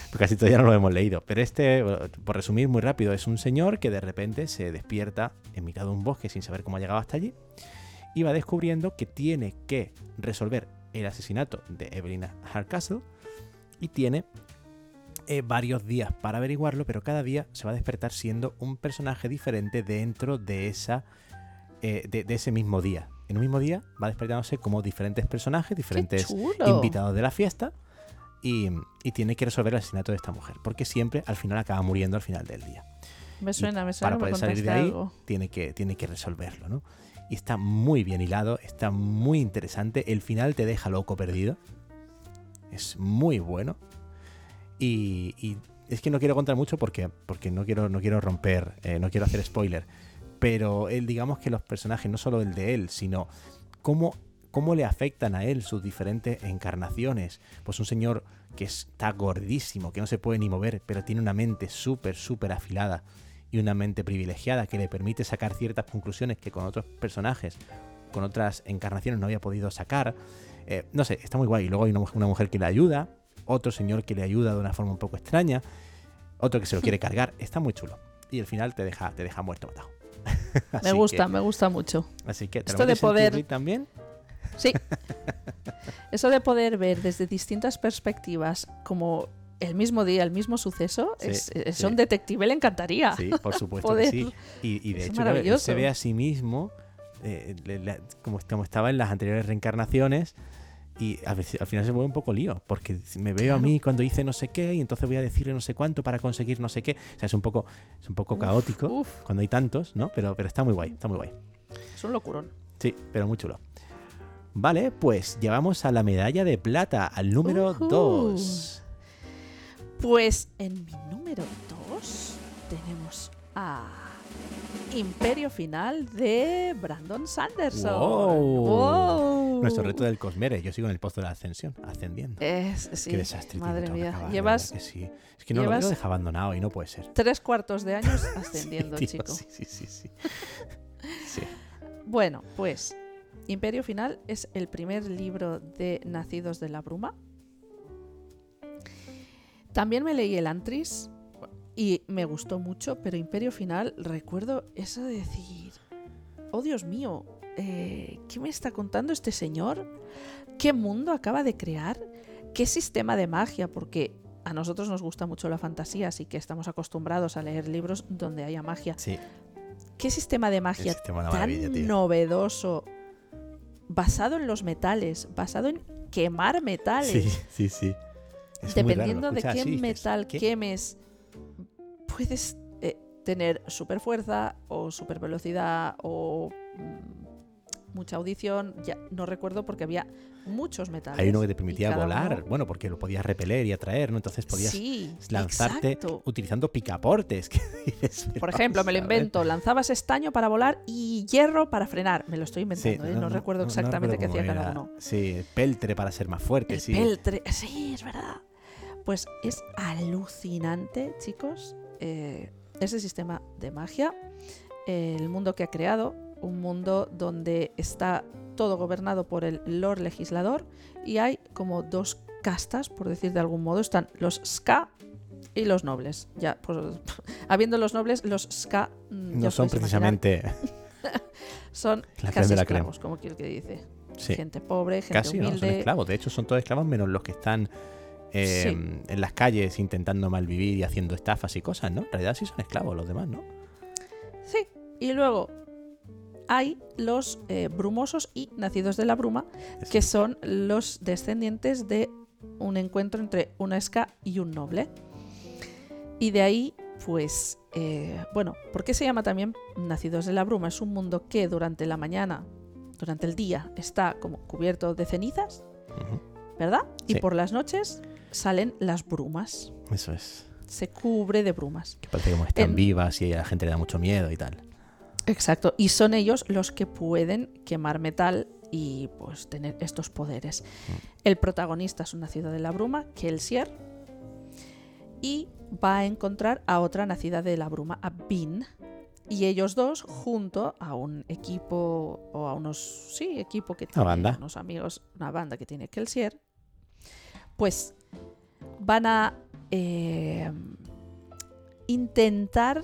pues casi todavía no lo hemos leído. Pero este, por resumir muy rápido, es un señor que de repente se despierta en mitad de un bosque sin saber cómo ha llegado hasta allí. Y va descubriendo que tiene que resolver el asesinato de Evelyn Hardcastle. Y tiene eh, varios días para averiguarlo, pero cada día se va a despertar siendo un personaje diferente dentro de esa eh, de, de ese mismo día. En un mismo día va despertándose como diferentes personajes, ¡Qué diferentes invitados de la fiesta y, y tiene que resolver el asesinato de esta mujer, porque siempre al final acaba muriendo al final del día. Me suena, me suena. Para poder salir de ahí algo. tiene que, tiene que resolverlo, ¿no? Y está muy bien hilado, está muy interesante, el final te deja loco perdido, es muy bueno y, y es que no quiero contar mucho porque, porque no, quiero, no quiero romper, eh, no quiero hacer spoiler, pero él, digamos que los personajes, no solo el de él, sino cómo, cómo le afectan a él sus diferentes encarnaciones. Pues un señor que está gordísimo, que no se puede ni mover, pero tiene una mente súper, súper afilada y una mente privilegiada que le permite sacar ciertas conclusiones que con otros personajes, con otras encarnaciones no había podido sacar. Eh, no sé, está muy guay. Y luego hay una, mujer- una mujer que le ayuda, otro señor que le ayuda de una forma un poco extraña, otro que se lo quiere cargar. Está muy chulo. Y al final te deja, te deja muerto matado. Me gusta, que- me gusta mucho. así que te lo Esto de metes en poder- también. Sí. Eso de poder ver desde distintas perspectivas como el mismo día, el mismo suceso, Sí, es, es- sí. a un detective le encantaría. Sí, por supuesto Poder. que sí. Y, y de Es hecho, maravilloso. se ve a sí mismo eh, le- le- como, como estaba en las anteriores reencarnaciones. Y al, fi- al final se vuelve un poco lío, porque me veo a mí cuando hice no sé qué y entonces voy a decirle no sé cuánto para conseguir no sé qué. O sea, es un poco, es un poco Uf, caótico uf. cuando hay tantos, ¿no? Pero, pero está muy guay, está muy guay. Es un locurón. Sí, pero muy chulo. Vale, pues llevamos a la medalla de plata, al número Ujú. 2. Pues en mi número 2 tenemos a Imperio Final de Brandon Sanderson. Wow. Wow. Nuestro reto del Cosmere. Yo sigo en el posto de la ascensión, ascendiendo. Es, sí, Qué desastre. madre mía. acabar, Llevas verdad que sí. Es que no lo, deja abandonado y no puede ser. tres cuartos de años ascendiendo, Sí, tío, chico. Sí. sí. Sí. Bueno, pues Imperio Final es el primer libro de Nacidos de la Bruma. También me leí el Antris y me gustó mucho, pero Imperio Final recuerdo eso de decir, oh Dios mío, eh, ¿qué me está contando este señor? ¿Qué mundo acaba de crear? ¿Qué sistema de magia? Porque a nosotros nos gusta mucho la fantasía, así que estamos acostumbrados a leer libros donde haya magia. Sí, ¿Qué sistema de magia sistema tan novedoso, basado en los metales, basado en quemar metales. Sí, sí, sí. Es Dependiendo de qué así, metal ¿qué? quemes, puedes eh, tener super fuerza o super velocidad o mm, mucha audición. Ya no recuerdo porque había muchos metales. Hay uno que te permitía volar, uno- bueno, porque lo podías repeler y atraer, ¿no? Entonces podías Sí, lanzarte exacto. utilizando picaportes. dices, Por ejemplo, me lo invento, lanzabas estaño para volar y hierro para frenar. Me lo estoy inventando, ¿eh? no, recuerdo exactamente qué recuerdo hacía cada uno. Sí, peltre para ser más fuerte, El sí. peltre, sí, es verdad. Pues es alucinante, chicos, eh, ese sistema de magia, eh, el mundo que ha creado, un mundo donde está todo gobernado por el Lord Legislador y hay como dos castas, por decir de algún modo, están los Ska y los nobles. Ya, pues, habiendo los nobles, los Ska mm, No son precisamente. son la casi de la creme. esclavos, como quiero que dice. Sí. Gente pobre, gente Casi no, son humilde. esclavos. De hecho, son todos esclavos menos los que están eh, Sí. en las calles intentando malvivir y haciendo estafas y cosas, ¿no? En realidad sí son esclavos los demás, ¿no? Sí. Y luego hay los eh, brumosos y nacidos de la bruma, que son los descendientes de un encuentro entre una esca y un noble. Y de ahí, pues, eh, bueno, ¿por qué se llama también Nacidos de la Bruma? Es un mundo que durante la mañana, durante el día, está como cubierto de cenizas. ¿verdad? Y por las noches salen las brumas. Eso es. Se cubre de brumas. Que parece como están vivas y a la gente le da mucho miedo y tal. Exacto. Y son ellos los que pueden quemar metal y pues tener estos poderes. El protagonista es un nacido de la bruma, Kelsier, y va a encontrar a otra nacida de la bruma, a Bin. Y ellos dos, junto a un equipo, o a unos, sí, equipo que tiene banda. unos amigos, una banda que tiene Kelsier, pues van a eh, intentar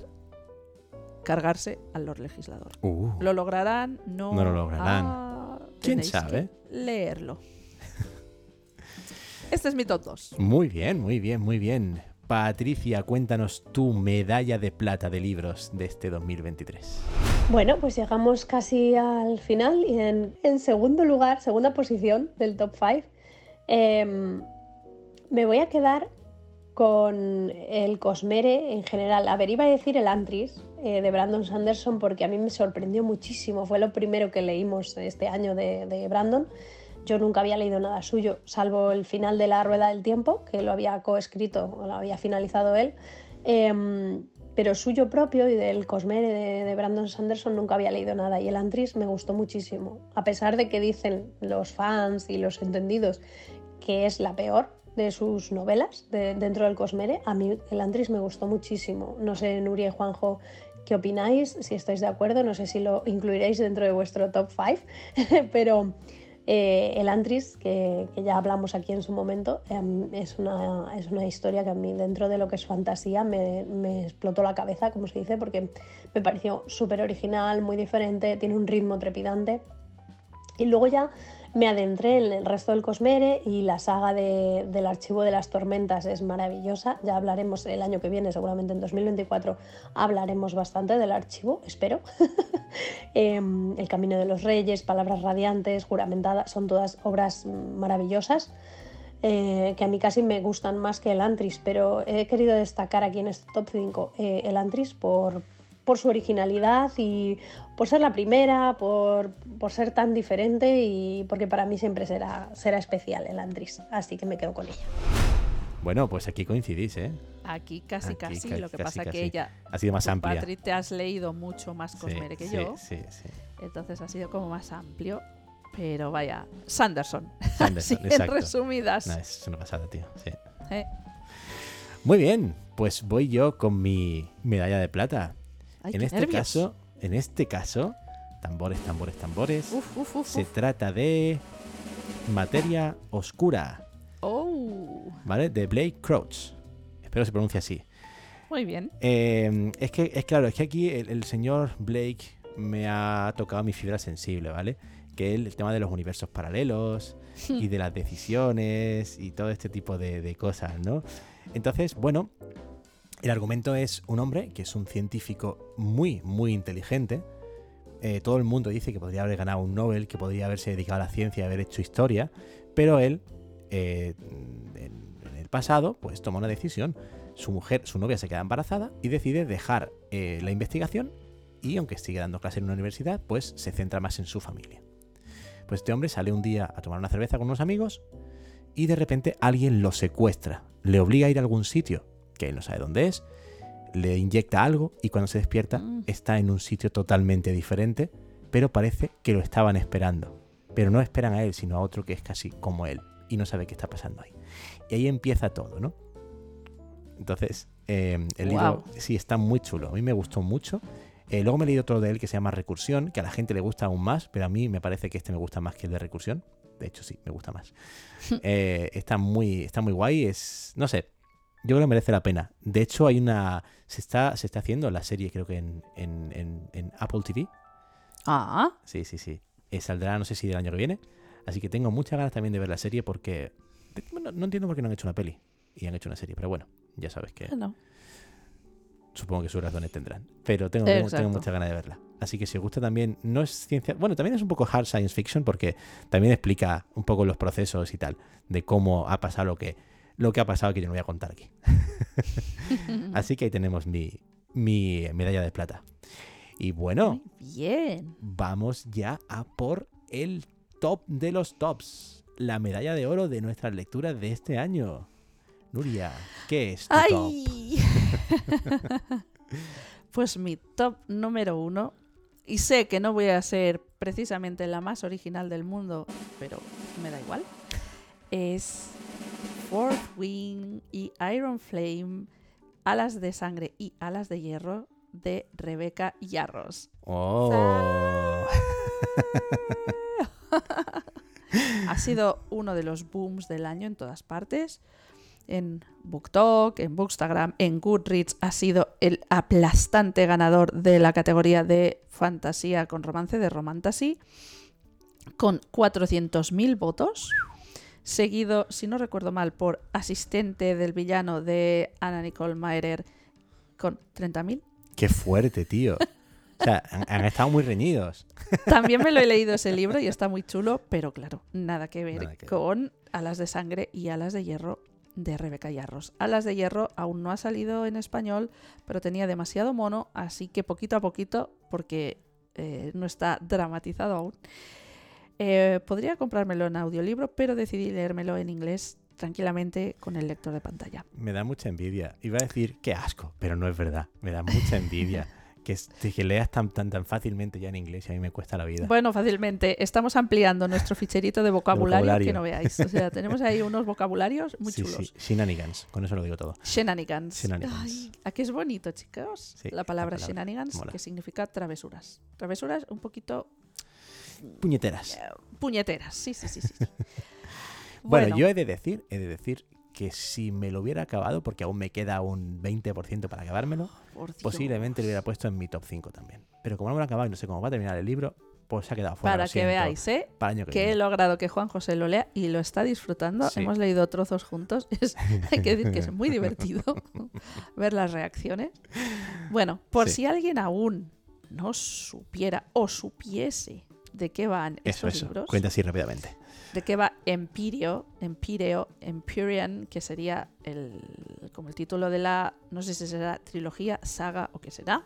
cargarse al Lord Legislador. Uh, ¿Lo lograrán? No, No lo lograrán. Ah, ¿Quién sabe? que Leerlo. Este es mi top 2. Muy bien, muy bien, muy bien. Patricia, cuéntanos tu medalla de plata de libros de este 2023. Bueno, pues llegamos casi al final y en, en segundo lugar, segunda posición del top 5, me voy a quedar con el Cosmere en general. A ver, iba a decir el Antris eh, de Brandon Sanderson porque a mí me sorprendió muchísimo. Fue lo primero que leímos este año de, Brandon. Yo nunca había leído nada suyo, salvo el final de La Rueda del Tiempo, que lo había coescrito o lo había finalizado él. Em, pero suyo propio y del Cosmere de, de Brandon Sanderson nunca había leído nada. Y el Antris me gustó muchísimo. A pesar de que dicen los fans y los entendidos que es la peor de sus novelas de- dentro del Cosmere, a mí el Antris me gustó muchísimo. No sé, Nuria y Juanjo, qué opináis, si estáis de acuerdo, no sé si lo incluiréis dentro de vuestro top 5, pero eh, el Antris, que, ya hablamos aquí en su momento, em, es, una, es una historia que a mí dentro de lo que es fantasía me, me explotó la cabeza, como se dice, porque me pareció súper original, muy diferente, tiene un ritmo trepidante. Y luego ya me adentré en el resto del Cosmere y la saga de- del Archivo de las Tormentas es maravillosa. Ya hablaremos el año que viene, seguramente en 2024, hablaremos bastante del archivo, espero. Em, el Camino de los Reyes, Palabras Radiantes, Juramentadas, son todas obras maravillosas. eh, que a mí casi me gustan más que el Antris, pero he querido destacar aquí en este top 5 eh, el Antris por, por su originalidad y por ser la primera, por, por ser tan diferente y porque para mí siempre será, será especial el Antris, así que me quedo con ella. Bueno, pues aquí coincidís, ¿eh? Aquí casi, Aquí casi. ca- Lo que casi, pasa casi. que ella, Ha sido más amplia. Patri, te has leído mucho más Cosmere que sí, yo. Sí, sí. Entonces ha sido como más amplio. Pero vaya, Sanderson. Sanderson, Así, en resumidas. No, es una pasada, tío. Sí. Eh, Muy bien, pues voy yo con mi medalla de plata. Ay, en este nervios. caso, en este caso, tambores, tambores, tambores. Uf, uf, uf, se trata de materia oscura, Oh, ¿vale? De Blake Crouch. Espero se pronuncie así. muy bien. Eh, es que, es claro, es que aquí el, el señor Blake me ha tocado mi fibra sensible, ¿vale? Que el, el tema de los universos paralelos y de las decisiones y todo este tipo de, de cosas, ¿no? Entonces, bueno, el argumento es un hombre que es un científico muy, muy inteligente. Eh, todo el mundo dice que podría haber ganado un Nobel, que podría haberse dedicado a la ciencia y haber hecho historia, pero él, eh, en, el pasado, pues toma una decisión. Su mujer, su novia se queda embarazada y decide dejar eh, la investigación y, aunque sigue dando clase en una universidad, pues se centra más en su familia. Pues este hombre sale un día a tomar una cerveza con unos amigos y de repente alguien lo secuestra, le obliga a ir a algún sitio que él no sabe dónde es, le inyecta algo y cuando se despierta Mm. está en un sitio totalmente diferente, pero parece que lo estaban esperando. Pero no esperan a él, sino a otro que es casi como él y no sabe qué está pasando ahí. Y ahí empieza todo, ¿no? Entonces, eh, el libro sí está muy chulo, a mí me gustó mucho. Eh, luego me he leído otro de él que se llama Recursión, que a la gente le gusta aún más, pero a mí me parece que este me gusta más que el de Recursión. De hecho, sí, me gusta más. Eh, está, muy, está muy guay, es. No sé. Yo creo que merece la pena. De hecho, hay una. Se está, se está haciendo la serie, creo que en, en- en- en Apple TV. Ah, Sí, sí, sí. Eh, saldrá, no sé si del año que viene. Así que tengo muchas ganas también de ver la serie porque bueno, no entiendo por qué no han hecho una peli y han hecho una serie, pero bueno, ya sabes que Bueno, supongo que sus razones tendrán. Pero tengo, tengo muchas ganas de verla. Así que si os gusta también, no es ciencia. Bueno, también es un poco hard science fiction porque también explica un poco los procesos y tal, de cómo ha pasado lo que, lo que ha pasado que yo no voy a contar aquí. Así que ahí tenemos mi, mi medalla de plata. Y bueno, Muy bien. vamos ya a por el top de los tops. La medalla de oro de nuestras lecturas de este año. Nuria, ¿qué es tu top? ¡Ay! pues mi top número uno, y sé que no voy a ser precisamente la más original del mundo, pero me da igual, es Fourth Wing y Iron Flame, Alas de Sangre y Alas de Hierro de Rebecca Yarros. Oh. ha sido uno de los booms del año en todas partes. En BookTok, en Bookstagram, en Goodreads ha sido el aplastante ganador de la categoría de fantasía con romance, de Romantasy, con 400.000 votos. Seguido, si no recuerdo mal, por asistente del villano de Anna Nicole Maerer con 30.000. Qué fuerte, tío. O sea, han, han estado muy reñidos. También me lo he leído ese libro y está muy chulo, pero claro, nada que ver Nada que ver. con Alas de Sangre y Alas de Hierro de Rebeca Yarros. Alas de Hierro aún no ha salido en español, pero tenía demasiado mono, así que poquito a poquito, porque eh, no está dramatizado aún, eh, podría comprármelo en audiolibro, pero decidí leérmelo en inglés tranquilamente con el lector de pantalla. Me da mucha envidia. Iba a decir qué asco, pero no es verdad. Me da mucha envidia. que, que leas tan, tan, tan fácilmente ya en inglés y a mí me cuesta la vida. Bueno, fácilmente. Estamos ampliando nuestro ficherito de vocabulario, vocabulario. que no veáis. O sea, tenemos ahí unos vocabularios muy sí, chulos. sí, shenanigans. Con eso lo digo todo. Shenanigans. Shenanigans. Ay, ¿A qué es bonito, chicos? Sí, la palabra la palabra. shenanigans, Mola. que significa travesuras. Travesuras un poquito Puñeteras. eh, puñeteras. Sí, sí, sí. sí. Bueno, yo he de decir, he de decir que si me lo hubiera acabado, porque aún me queda un 20% para acabármelo, Dios. posiblemente lo hubiera puesto en mi top 5 también. Pero como no me lo he acabado y no sé cómo va a terminar el libro, pues se ha quedado fuera. Para que siento. veáis, ¿eh? Para que Que he logrado que Juan José lo lea y lo está disfrutando. Sí. Hemos leído trozos juntos. Es- hay que decir que es muy divertido ver las reacciones. Bueno, por Sí. si alguien aún no supiera o supiese de qué van Eso, estos eso. libros, Cuenta así rápidamente. de qué va Empirio, Empireo, Empyrean, que sería el, como el título de la, no sé si será trilogía, saga o qué será.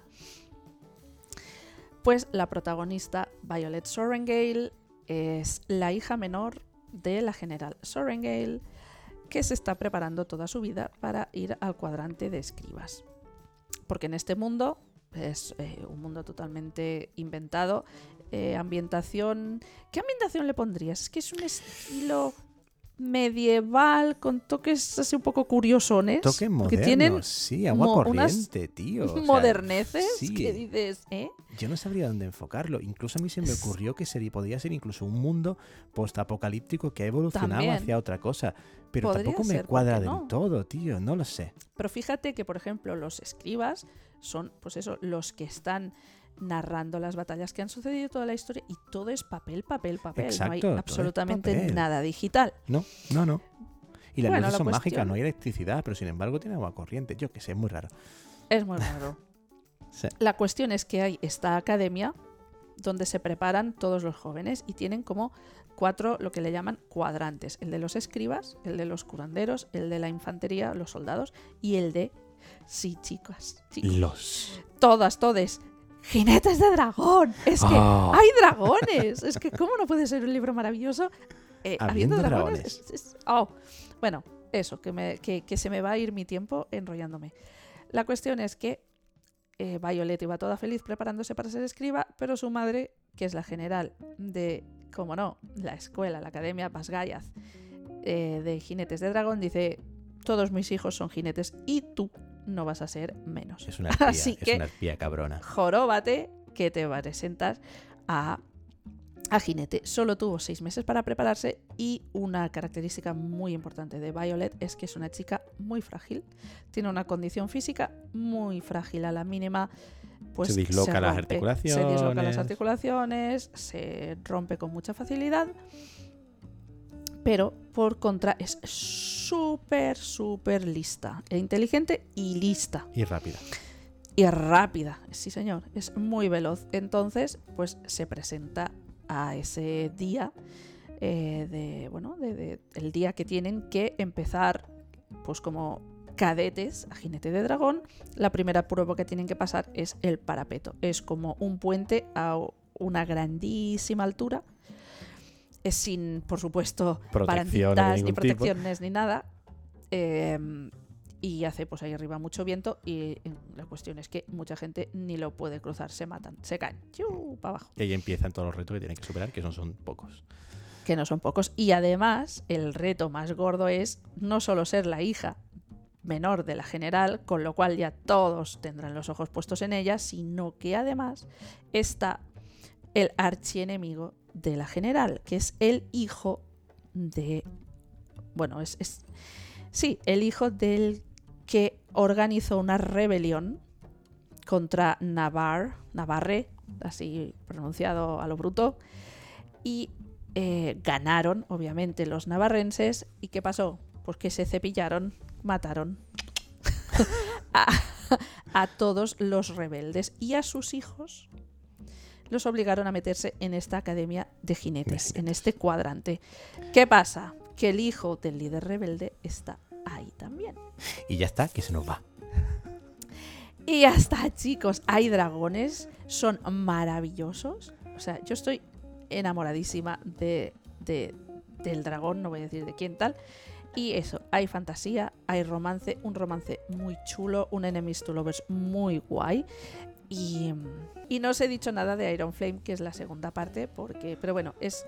Pues la protagonista, Violet Sorrengale, es la hija menor de la general Sorrengale, que se está preparando toda su vida para ir al cuadrante de escribas. Porque en este mundo es eh, un mundo totalmente inventado. Eh, ambientación. ¿Qué ambientación le pondrías? Es que es un estilo medieval con toques así un poco curiosones. Toques modernos, tienen sí, agua corriente, tío. o sea, moderneces sí. que dices, ¿eh? Yo no sabría dónde enfocarlo. Incluso a mí se me ocurrió que sería, podría ser incluso un mundo postapocalíptico que ha evolucionado También. hacia otra cosa. Pero Podría tampoco me ser, ¿por cuadra del no? todo, tío. No lo sé. Pero fíjate que, por ejemplo, los escribas son, pues eso, los que están narrando las batallas que han sucedido toda la historia y todo es papel, papel, papel. Exacto, no hay absolutamente nada digital. No, no, no. Y las Bueno, luces la son mágicas, no hay electricidad, pero sin embargo tiene agua corriente. Yo que sé, es muy raro. Es muy raro. Sí. La cuestión es que hay esta academia donde se preparan todos los jóvenes y tienen como cuatro, lo que le llaman cuadrantes. El de los escribas, el de los curanderos, el de la infantería, los soldados y el de... Sí, chicas, chicos. Los. Todas, todes. Jinetes de dragón. Es que Ah. hay dragones. Es que cómo no puede ser un libro maravilloso eh, habiendo, Habiendo dragones. dragones. Es- es- oh. Bueno, eso, que, me- que- que se me va a ir mi tiempo enrollándome. La cuestión es que eh, Violet iba toda feliz preparándose para ser escriba, pero su madre, que es la general de, como no, la escuela, la academia Basgayaz eh, de jinetes de dragón, dice, todos mis hijos son jinetes y tú no vas a ser menos. Es una espía, Así es que una espía cabrona. joróbate que te presentas a, a jinete. Solo tuvo seis meses para prepararse y una característica muy importante de Violet es que es una chica muy frágil. Tiene una condición física muy frágil a la mínima. Pues Se disloca las rompe. Se disloca las articulaciones. articulaciones, se rompe con mucha facilidad. Pero por contra es súper, súper lista. E inteligente y lista. Y rápida. Y rápida, sí señor, es muy veloz. Entonces, pues se presenta a ese día eh, de, bueno, de, de- el día que tienen que empezar, pues como cadetes a jinete de dragón, la primera prueba que tienen que pasar es el parapeto. Es como un puente a una grandísima altura. Es sin, por supuesto, baranditas, ni tipo. protecciones ni nada. Eh, y hace pues ahí arriba mucho viento y eh, la cuestión es que mucha gente ni lo puede cruzar, se matan, se caen, para abajo. Y ahí empiezan todos los retos que tienen que superar, que no son pocos. que no son pocos. Y además, el reto más gordo es no solo ser la hija menor de la general, con lo cual ya todos tendrán los ojos puestos en ella, sino que además está el archienemigo de la general, que es el hijo de... Bueno, es... es sí, el hijo del que organizó una rebelión contra Navarre, Navarre, así pronunciado a lo bruto, y eh, ganaron, obviamente, los navarrenses. ¿Y qué pasó? Pues que se cepillaron, mataron a, a todos los rebeldes y a sus hijos los obligaron a meterse en esta academia de jinetes, en este cuadrante. ¿Qué pasa? Que el hijo del líder rebelde está ahí también. Y ya está, que se nos va. Y ya está, chicos. Hay dragones, son maravillosos. O sea, yo estoy enamoradísima de, de- del dragón, no voy a decir de quién tal. Y eso, hay fantasía, hay romance, un romance muy chulo, un enemies to lovers muy guay. Y, y no os he dicho nada de Iron Flame, que es la segunda parte, porque, pero bueno, es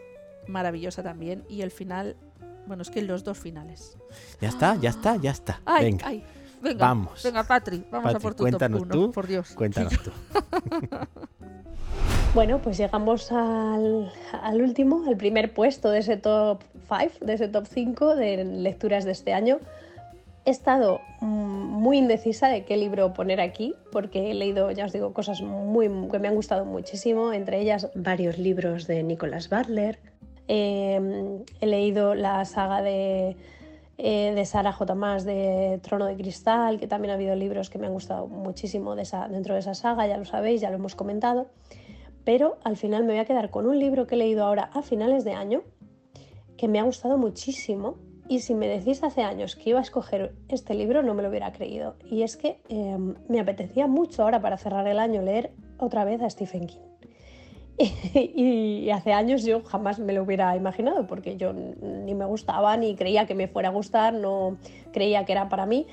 maravillosa también. Y el final, bueno, es que los dos finales. Ya está, ya está, ya está. ¡Ay, Venga, ay! Venga, vamos. venga, Patri, vamos a por tu cuéntanos top tú, 1, por Dios. cuéntanos tú. Bueno, pues llegamos al, al último, al primer puesto de ese top 5, de ese top 5 de lecturas de este año. He estado mm, muy indecisa de qué libro poner aquí, porque he leído, ya os digo, cosas que me han gustado muchísimo, entre ellas varios libros de Nicholas Butler. Eh, he leído la saga de, eh, Sara J. Maas de Trono de Cristal, que también ha habido libros que me han gustado muchísimo dentro de esa saga, ya lo sabéis, ya lo hemos comentado. Pero al final me voy a quedar con un libro que he leído ahora a finales de año, que me ha gustado muchísimo. Y si me decís hace años que iba a escoger este libro, no me lo hubiera creído. Y es que eh, me apetecía mucho ahora para cerrar el año leer otra vez a Stephen King. y hace años yo jamás me lo hubiera imaginado porque yo ni me gustaba ni creía que me fuera a gustar, no creía que era para mí.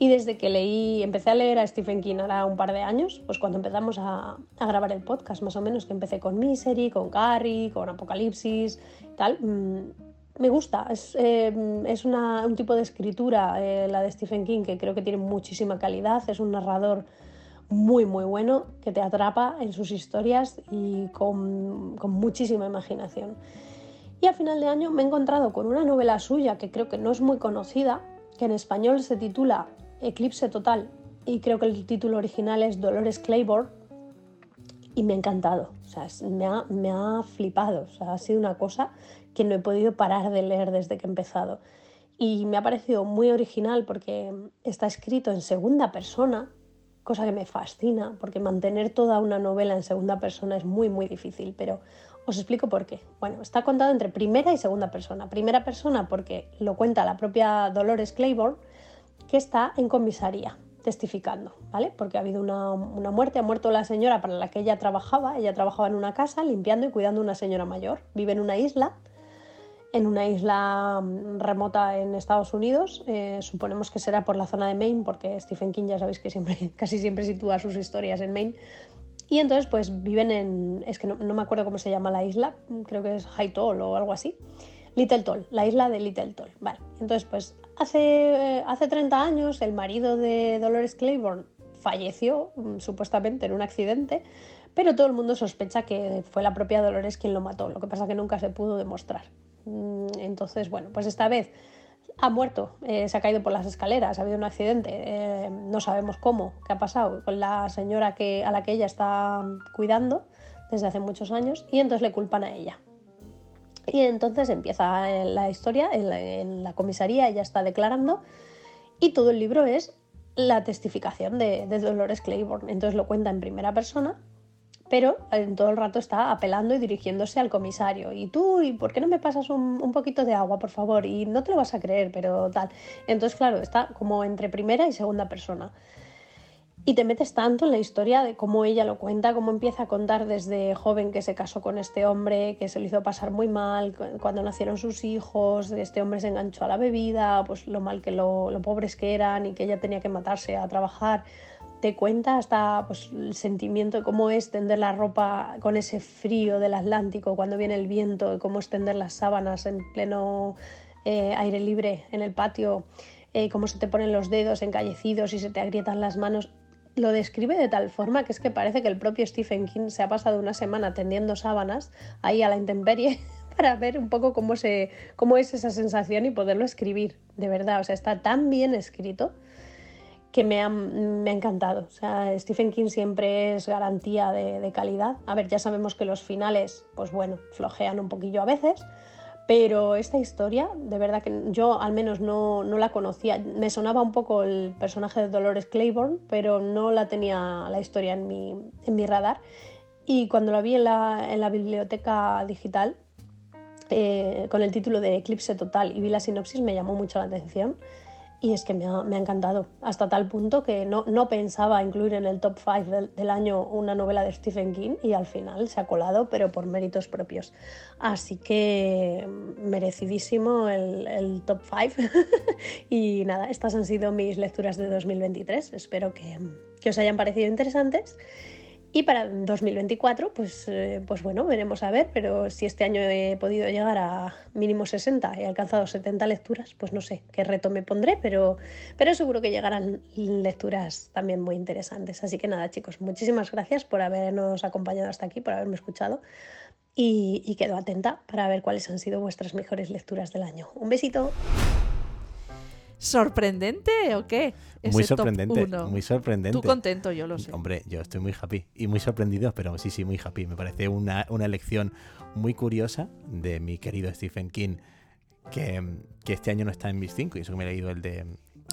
Y desde que leí, empecé a leer a Stephen King ahora un par de años, pues cuando empezamos a, grabar el podcast, más o menos, que empecé con Misery, con Carrie, con Apocalipsis, tal, mmm, me gusta. Es, eh, es un tipo de escritura, eh, la de Stephen King, que creo que tiene muchísima calidad. Es un narrador muy, muy bueno, que te atrapa en sus historias y con, con muchísima imaginación. Y a final de año me he encontrado con una novela suya que creo que no es muy conocida, que en español se titula Eclipse Total y creo que el título original es Dolores Claiborne y me ha encantado, o sea, me ha, me ha flipado, o sea, ha sido una cosa que no he podido parar de leer desde que he empezado. Y me ha parecido muy original porque está escrito en segunda persona, cosa que me fascina, porque mantener toda una novela en segunda persona es muy, muy difícil, pero os explico por qué. Bueno, está contado entre primera y segunda persona. Primera persona porque lo cuenta la propia Dolores Claiborne, que está en comisaría testificando, ¿vale? Porque ha habido una, una, muerte, ha muerto la señora para la que ella trabajaba, ella trabajaba en una casa limpiando y cuidando a una señora mayor, vive en una isla, en una isla remota en Estados Unidos, eh, suponemos que será por la zona de Maine, porque Stephen King ya sabéis que siempre, casi siempre sitúa sus historias en Maine, y entonces pues viven en, es que no, no me acuerdo cómo se llama la isla, creo que es High Toll o algo así, Little Toll, la isla de Little Toll, vale, entonces pues Hace, hace 30 años el marido de Dolores Claiborne falleció supuestamente en un accidente, pero todo el mundo sospecha que fue la propia Dolores quien lo mató, lo que pasa que nunca se pudo demostrar. Entonces, bueno, pues esta vez ha muerto, eh, se ha caído por las escaleras, ha habido un accidente, eh, no sabemos cómo, qué ha pasado con la señora que, a la que ella está cuidando desde hace muchos años y entonces le culpan a ella. Y entonces empieza eh, la historia en la, en la comisaría, ella está declarando y todo el libro es la testificación de, de Dolores Claiborne. Entonces lo cuenta en primera persona pero en todo el rato está apelando y dirigiéndose al comisario. Y tú, ¿y por qué no me pasas un, poquito de agua, por favor? Y no te lo vas a creer, pero tal. Entonces, claro, está como entre primera y segunda persona. Y te metes tanto en la historia de cómo ella lo cuenta, cómo empieza a contar desde joven que se casó con este hombre, que se lo hizo pasar muy mal, cuando nacieron sus hijos, este hombre se enganchó a la bebida, pues lo mal que lo, lo pobres que eran y que ella tenía que matarse a trabajar te cuenta hasta pues, el sentimiento de cómo es tender la ropa con ese frío del Atlántico cuando viene el viento, y cómo es tender las sábanas en pleno eh, aire libre en el patio, eh, cómo se te ponen los dedos encallecidos y se te agrietan las manos. Lo describe de tal forma que es que parece que el propio Stephen King se ha pasado una semana tendiendo sábanas ahí a la intemperie para ver un poco cómo, cómo es esa sensación y poderlo escribir. De verdad, o sea, está tan bien escrito que me ha, me ha, encantado. O sea, Stephen King siempre es garantía de, de, calidad. A ver, ya sabemos que los finales, pues bueno, flojean un poquillo a veces, pero esta historia, de verdad que yo al menos no, no la conocía. Me sonaba un poco el personaje de Dolores Claiborne, pero no la tenía la historia en mi, en mi radar. Y cuando la vi en la, en la biblioteca digital, eh, con el título de Eclipse Total y vi la sinopsis, me llamó mucho la atención y es que me ha, me ha, encantado, hasta tal punto que no, no pensaba incluir en el top 5 del, año una novela de Stephen King y al final se ha colado, pero por méritos propios. Así que merecidísimo el, el top 5. y nada, estas han sido mis lecturas de 2023. Espero que, que os hayan parecido interesantes. Y para 2024, pues, eh, pues bueno, veremos a ver, pero si este año he podido llegar a mínimo 60 y he alcanzado 70 lecturas, pues no sé qué reto me pondré, pero, pero seguro que llegarán lecturas también muy interesantes. Así que nada, chicos, muchísimas gracias por habernos acompañado hasta aquí, por haberme escuchado y, y quedo atenta para ver cuáles han sido vuestras mejores lecturas del año. Un besito. ¿Sorprendente o qué? Muy sorprendente, muy sorprendente. Tú contento, yo lo sé. Hombre, yo estoy muy happy y muy sorprendido, pero sí, sí, muy happy. Me parece una, una elección muy curiosa de mi querido Stephen King, que, que este año no está en mis cinco, y eso que me he leído el de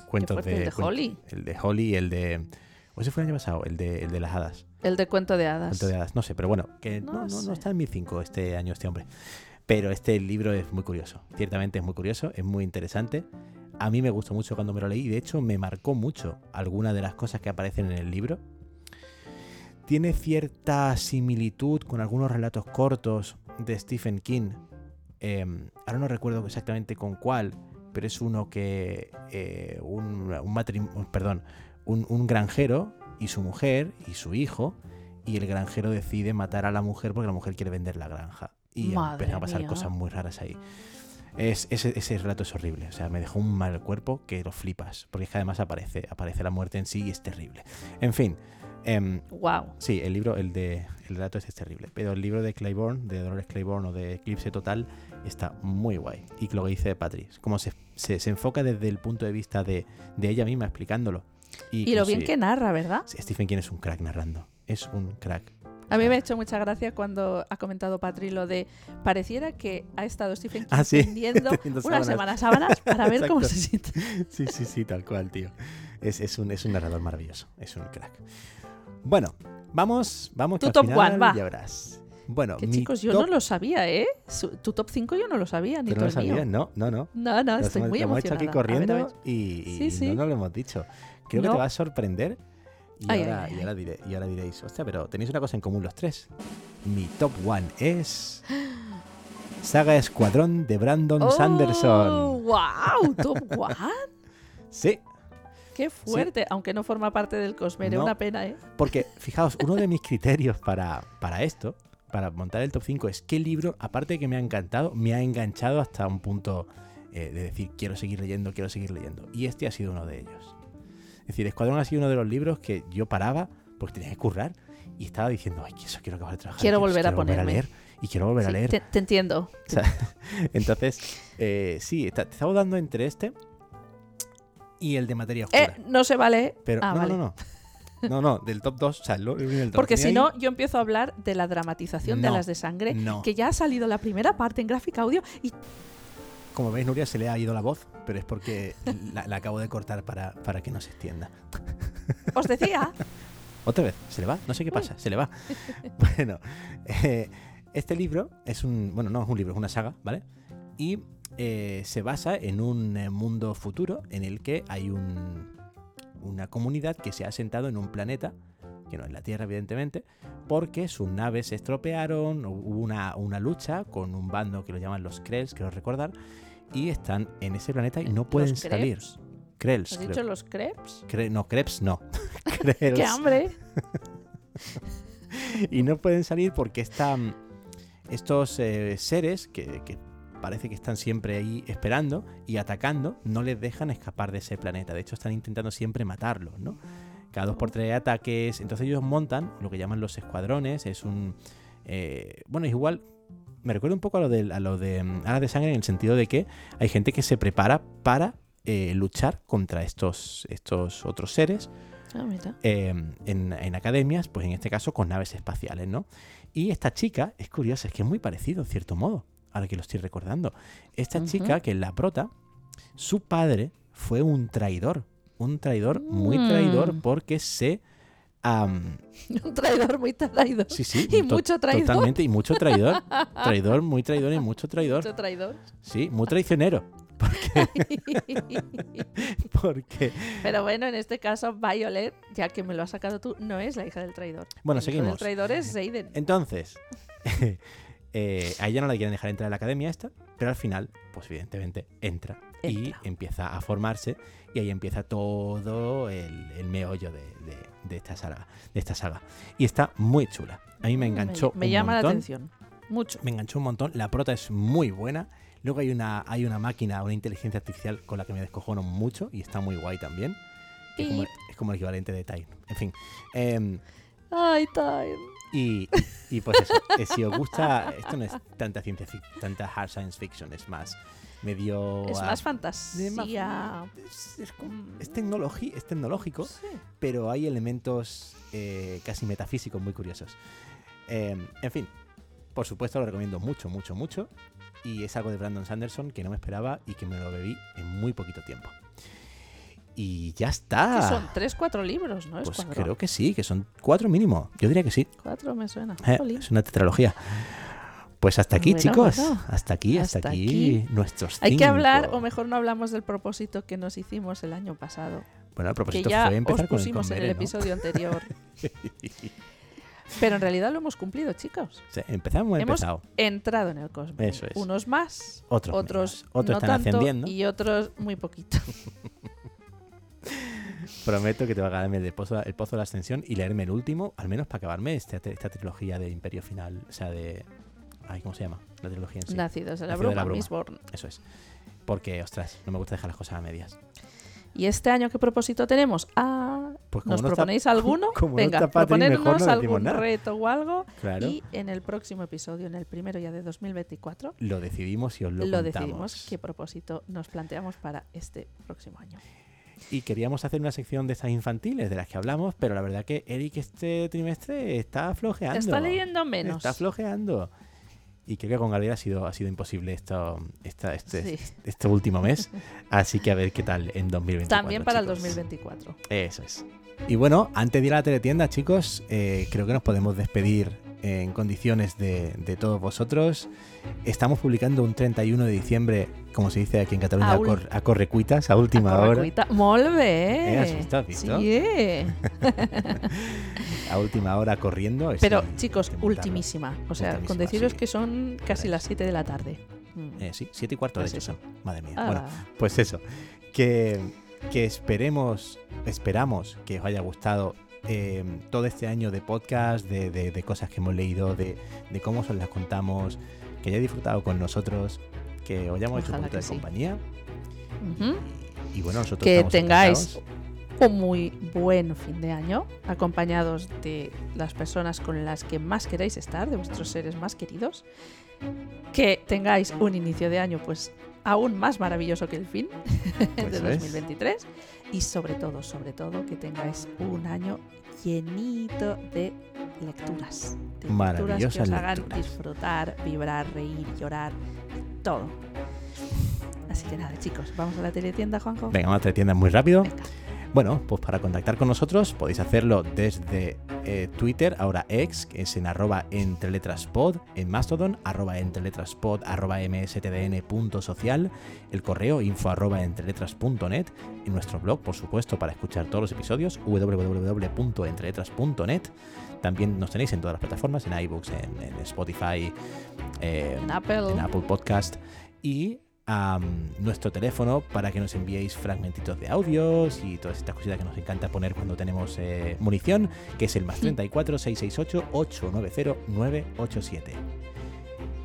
cuentos de... El de Holly. El de Holly y el de... ¿O ese fue el año pasado? El de, el de las hadas. El de cuento de hadas. Cuento de hadas, no sé, pero bueno, que no, no, no, no está en mis cinco este año este hombre. Pero este libro es muy curioso, ciertamente es muy curioso, es muy interesante a mí me gustó mucho cuando me lo leí, de hecho me marcó mucho algunas de las cosas que aparecen en el libro. Tiene cierta similitud con algunos relatos cortos de Stephen King. Eh, ahora no recuerdo exactamente con cuál, pero es uno que eh, un, un, perdón, un, un granjero y su mujer y su hijo, y el granjero decide matar a la mujer porque la mujer quiere vender la granja. Y empiezan a pasar mía. cosas muy raras ahí. Es, ese, ese, relato es horrible. O sea, me dejó un mal cuerpo que lo flipas. Porque es que además aparece, aparece la muerte en sí y es terrible. En fin. Eh, wow. Sí, el libro, el de el relato es, terrible. Pero el libro de Claiborne, de Dolores Claiborne o de Eclipse Total, está muy guay. Y lo que dice Patrick, como se, se, se, enfoca desde el punto de vista de, de ella misma explicándolo. Y, y lo bien que narra, ¿verdad? Sí, Stephen King es un crack narrando. Es un crack. A mí me ha hecho mucha gracia cuando ha comentado Patri lo de pareciera que ha estado Stephen King ah, sí. tendiendo unas semanas sábanas para ver cómo se siente. Sí, sí, sí, tal cual, tío. Es, es, un, es un narrador maravilloso, es un crack. Bueno, vamos, vamos tu top final one, va. ya verás. Bueno, que chicos, yo top... no lo sabía, ¿eh? Tu top 5 yo no lo sabía, ni ¿Tú no lo sabías? No, no, no. No, no, estoy hemos, muy lo hemos emocionada. hecho aquí corriendo a ver, a ver. y, y Sí, sí. no nos lo hemos dicho. Creo No. que te va a sorprender. Y, Ay, ahora, ay, y, ahora diré, y ahora diréis, hostia, pero tenéis una cosa en común los tres. Mi top one es. Saga Escuadrón de Brandon Oh, Sanderson. ¡Wow! ¿Top 1? Sí, ¡Qué fuerte! Aunque no forma parte del Cosmere, No. una pena, ¿eh? porque fijaos, uno de mis criterios para, para esto, para montar el top 5, es qué libro, aparte de que me ha encantado, me ha enganchado hasta un punto eh, de decir, quiero seguir leyendo, quiero seguir leyendo. Y este ha sido uno de ellos. Es decir, Escuadrón ha sido uno de los libros que yo paraba porque tenía que currar y estaba diciendo, ay, que eso quiero acabar de trabajar. Quiero volver a quiero volver a ponerme". leer y quiero volver a leer. Te, te entiendo. O sea, entonces, eh, sí, está- te estaba dando entre este y el de materia oscura. Eh, no se vale. Pero ah, no, vale. no, no. No, no, del top 2. O sea, lo- el top Porque si no, yo empiezo a hablar de la dramatización de No, las de sangre, no. que ya ha salido la primera parte en gráfica audio y Como veis, Nuria se le ha ido la voz, pero es porque la, la acabo de cortar para, para que no se extienda. os decía, Otra vez, se le va, no sé qué pasa, se le va. Bueno, eh, este libro es un, bueno, no es un libro, es una saga, ¿vale? Y eh, se basa en un eh, mundo futuro en el que hay un, una comunidad que se ha asentado en un planeta, que no es la Tierra evidentemente, porque sus naves se estropearon, hubo una, una lucha con un bando que lo llaman los Krells, quiero recordar, y están en ese planeta y no pueden ¿Los salir. Krebs? Krells. ¿has dicho los crepes? Cre- no, Krebs no. Krells. ¡Qué hambre! y no pueden salir porque están estos eh, seres que, que parece que están siempre ahí esperando y atacando, no les dejan escapar de ese planeta. De hecho, están intentando siempre matarlos, ¿no? Cada dos por tres hay ataques. Entonces ellos montan lo que llaman los escuadrones. Es un... eh, bueno, es igual... Me recuerda un poco a lo de, a lo de mm, Alas de Sangre en el sentido de que hay gente que se prepara para eh, luchar contra estos, estos otros seres Ah, eh, en, en academias, pues en este caso con naves espaciales, ¿no? Y esta chica es curiosa, es que es muy parecido en cierto modo, ahora que lo estoy recordando. Esta chica, que es la prota, su padre fue un traidor, un traidor, muy Mm. traidor, porque se... Un traidor muy traidor. sí, sí, Y mucho traidor. Totalmente, y mucho traidor. Traidor, muy traidor y mucho traidor. Mucho traidor. Sí, muy traicionero. Porque, porque Pero bueno, en este caso, Violet, ya que me lo has sacado tú, no es la hija del traidor. Bueno, El seguimos. del traidor es Seiden. Entonces, eh, a ella no la quieren dejar entrar a la academia esta, pero al final, pues evidentemente entra, y empieza a formarse y ahí empieza todo el, el meollo de, de- de esta saga, de esta saga. Y está muy chula. A mí me enganchó Me, un llama la montón. atención. Mucho. Me enganchó un montón. La prota es muy buena. Luego hay una, hay una máquina, una inteligencia artificial con la que me descojono mucho y está muy guay también. que Es como, es como el equivalente de Time. En fin. em, Ay, time. y, y pues eso, eh, si os gusta, esto no es tanta ciencia tanta hard science fiction, es más medio... Es más fantasía. Es, es como- es tecnologi- es tecnológico, Sí. pero hay elementos eh, casi metafísicos muy curiosos. Eh, en fin, por supuesto lo recomiendo mucho, mucho, mucho. Y es algo de Brandon Sanderson que no me esperaba y que me lo bebí en muy poquito tiempo. Y ya está. Que son tres, cuatro libros, ¿no? Es pues creo que sí, que son cuatro mínimo. Yo diría que sí. Cuatro me suena. Eh, es una tetralogía. Pues hasta aquí, Bueno, chicos. bueno. Hasta aquí, hasta, Hasta aquí, aquí. nuestros Hay que hablar, o mejor no hablamos del propósito que nos hicimos el año pasado. Bueno, el Que propósito ya fue empezar os con el pusimos en el episodio anterior. Pero en realidad lo hemos cumplido, chicos. Sí, empezamos, Hemos empezado. Entrado en el cosmos. Eso es. Unos más, Otros otros. Otros no están tanto ascendiendo. y otros muy poquito. Prometo que te va a ganarme el, pozo, el pozo de la ascensión y leerme el último, al menos para acabarme esta, esta trilogía de Imperio Final. O sea, de. Ay, ¿cómo se llama? La trilogía en sí. Nacidos de la Nacido de bruma, la bruma. Mistborn. Eso es. Porque, ostras, no me gusta dejar las cosas a medias. ¿Y este año qué propósito tenemos? Ah, Pues como ¿nos no está- proponéis alguno? como no Venga, está mejor proponernos no algún nada. reto o algo. Claro. Y en el próximo episodio, en el primero ya de 2024, Lo decidimos y os lo, lo, contamos. decidimos qué propósito nos planteamos para este próximo año. Y queríamos hacer una sección de estas infantiles de las que hablamos, pero la verdad que Eric este trimestre está flojeando. Está leyendo menos. Está flojeando. Y creo que con Gabriel ha sido, ha sido imposible esto, esta- este, Sí. este último mes. Así que a ver qué tal en 2024. También para el chicos. 2024. Eso es. Y bueno, antes de ir a la teletienda, chicos, eh, creo que nos podemos despedir en condiciones de, de todos vosotros. Estamos publicando un 31 de diciembre, como se dice aquí en Cataluña, A cor- correcuitas, a última A hora. Molt bé. Eh, has visto, has visto? Sí. A última hora corriendo. Pero, chicos, ultimísima. O sea, Ultimísima, con deciros sí. que son casi las 7 de la tarde. Mm. Eh, sí, siete y cuarto de Pues hecho eso. Madre mía. Ah, Bueno, pues eso. Que, que esperemos, esperamos que os haya gustado eh, todo este año de podcast, de, de- de cosas que hemos leído, de, de cómo os las contamos, que hayáis disfrutado con nosotros, que os hayamos hecho un Ojalá poquito de sí. compañía. Y, y bueno, nosotros Que tengáis encantados. un muy buen fin de año, acompañados de las personas con las que más queráis estar, de vuestros seres más queridos. que tengáis un inicio de año pues aún más maravilloso que el fin de Eso es. 2023 y sobre todo, sobre todo que tengáis un año llenito de lecturas, de lecturas que os hagan lecturas. disfrutar, vibrar, reír, llorar, todo. Así que nada, chicos, vamos a la teletienda, Juanjo. Venga, vamos a tiendas muy rápido. Venga. Bueno, pues para contactar con nosotros podéis hacerlo desde eh, Twitter, ahora ex, que es en arroba entre letras pod, en Mastodon, arroba entre letras pod, arroba mstdn.social, el correo info arroba entreletras.net, en nuestro blog, por supuesto, para escuchar todos los episodios, www.entreletras.net. También nos tenéis en todas las plataformas, en iBooks, en, en Spotify, eh, En Apple. en Apple Podcast y am, nuestro teléfono para que nos enviéis fragmentitos de audios y todas estas cositas que nos encanta poner cuando tenemos eh, munición, que es el más 34 668 890 987.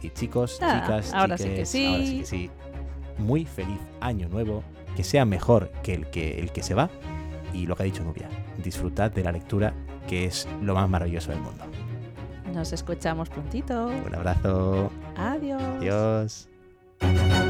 Y chicos, Ah, chicas, ahora sí que chiques, sí. ahora sí que sí. Muy feliz año nuevo, que sea mejor que el que el que se va y lo que ha dicho Nubia, disfrutad de la lectura que es lo más maravilloso del mundo. Nos escuchamos prontito. Un abrazo. Adiós. Adiós.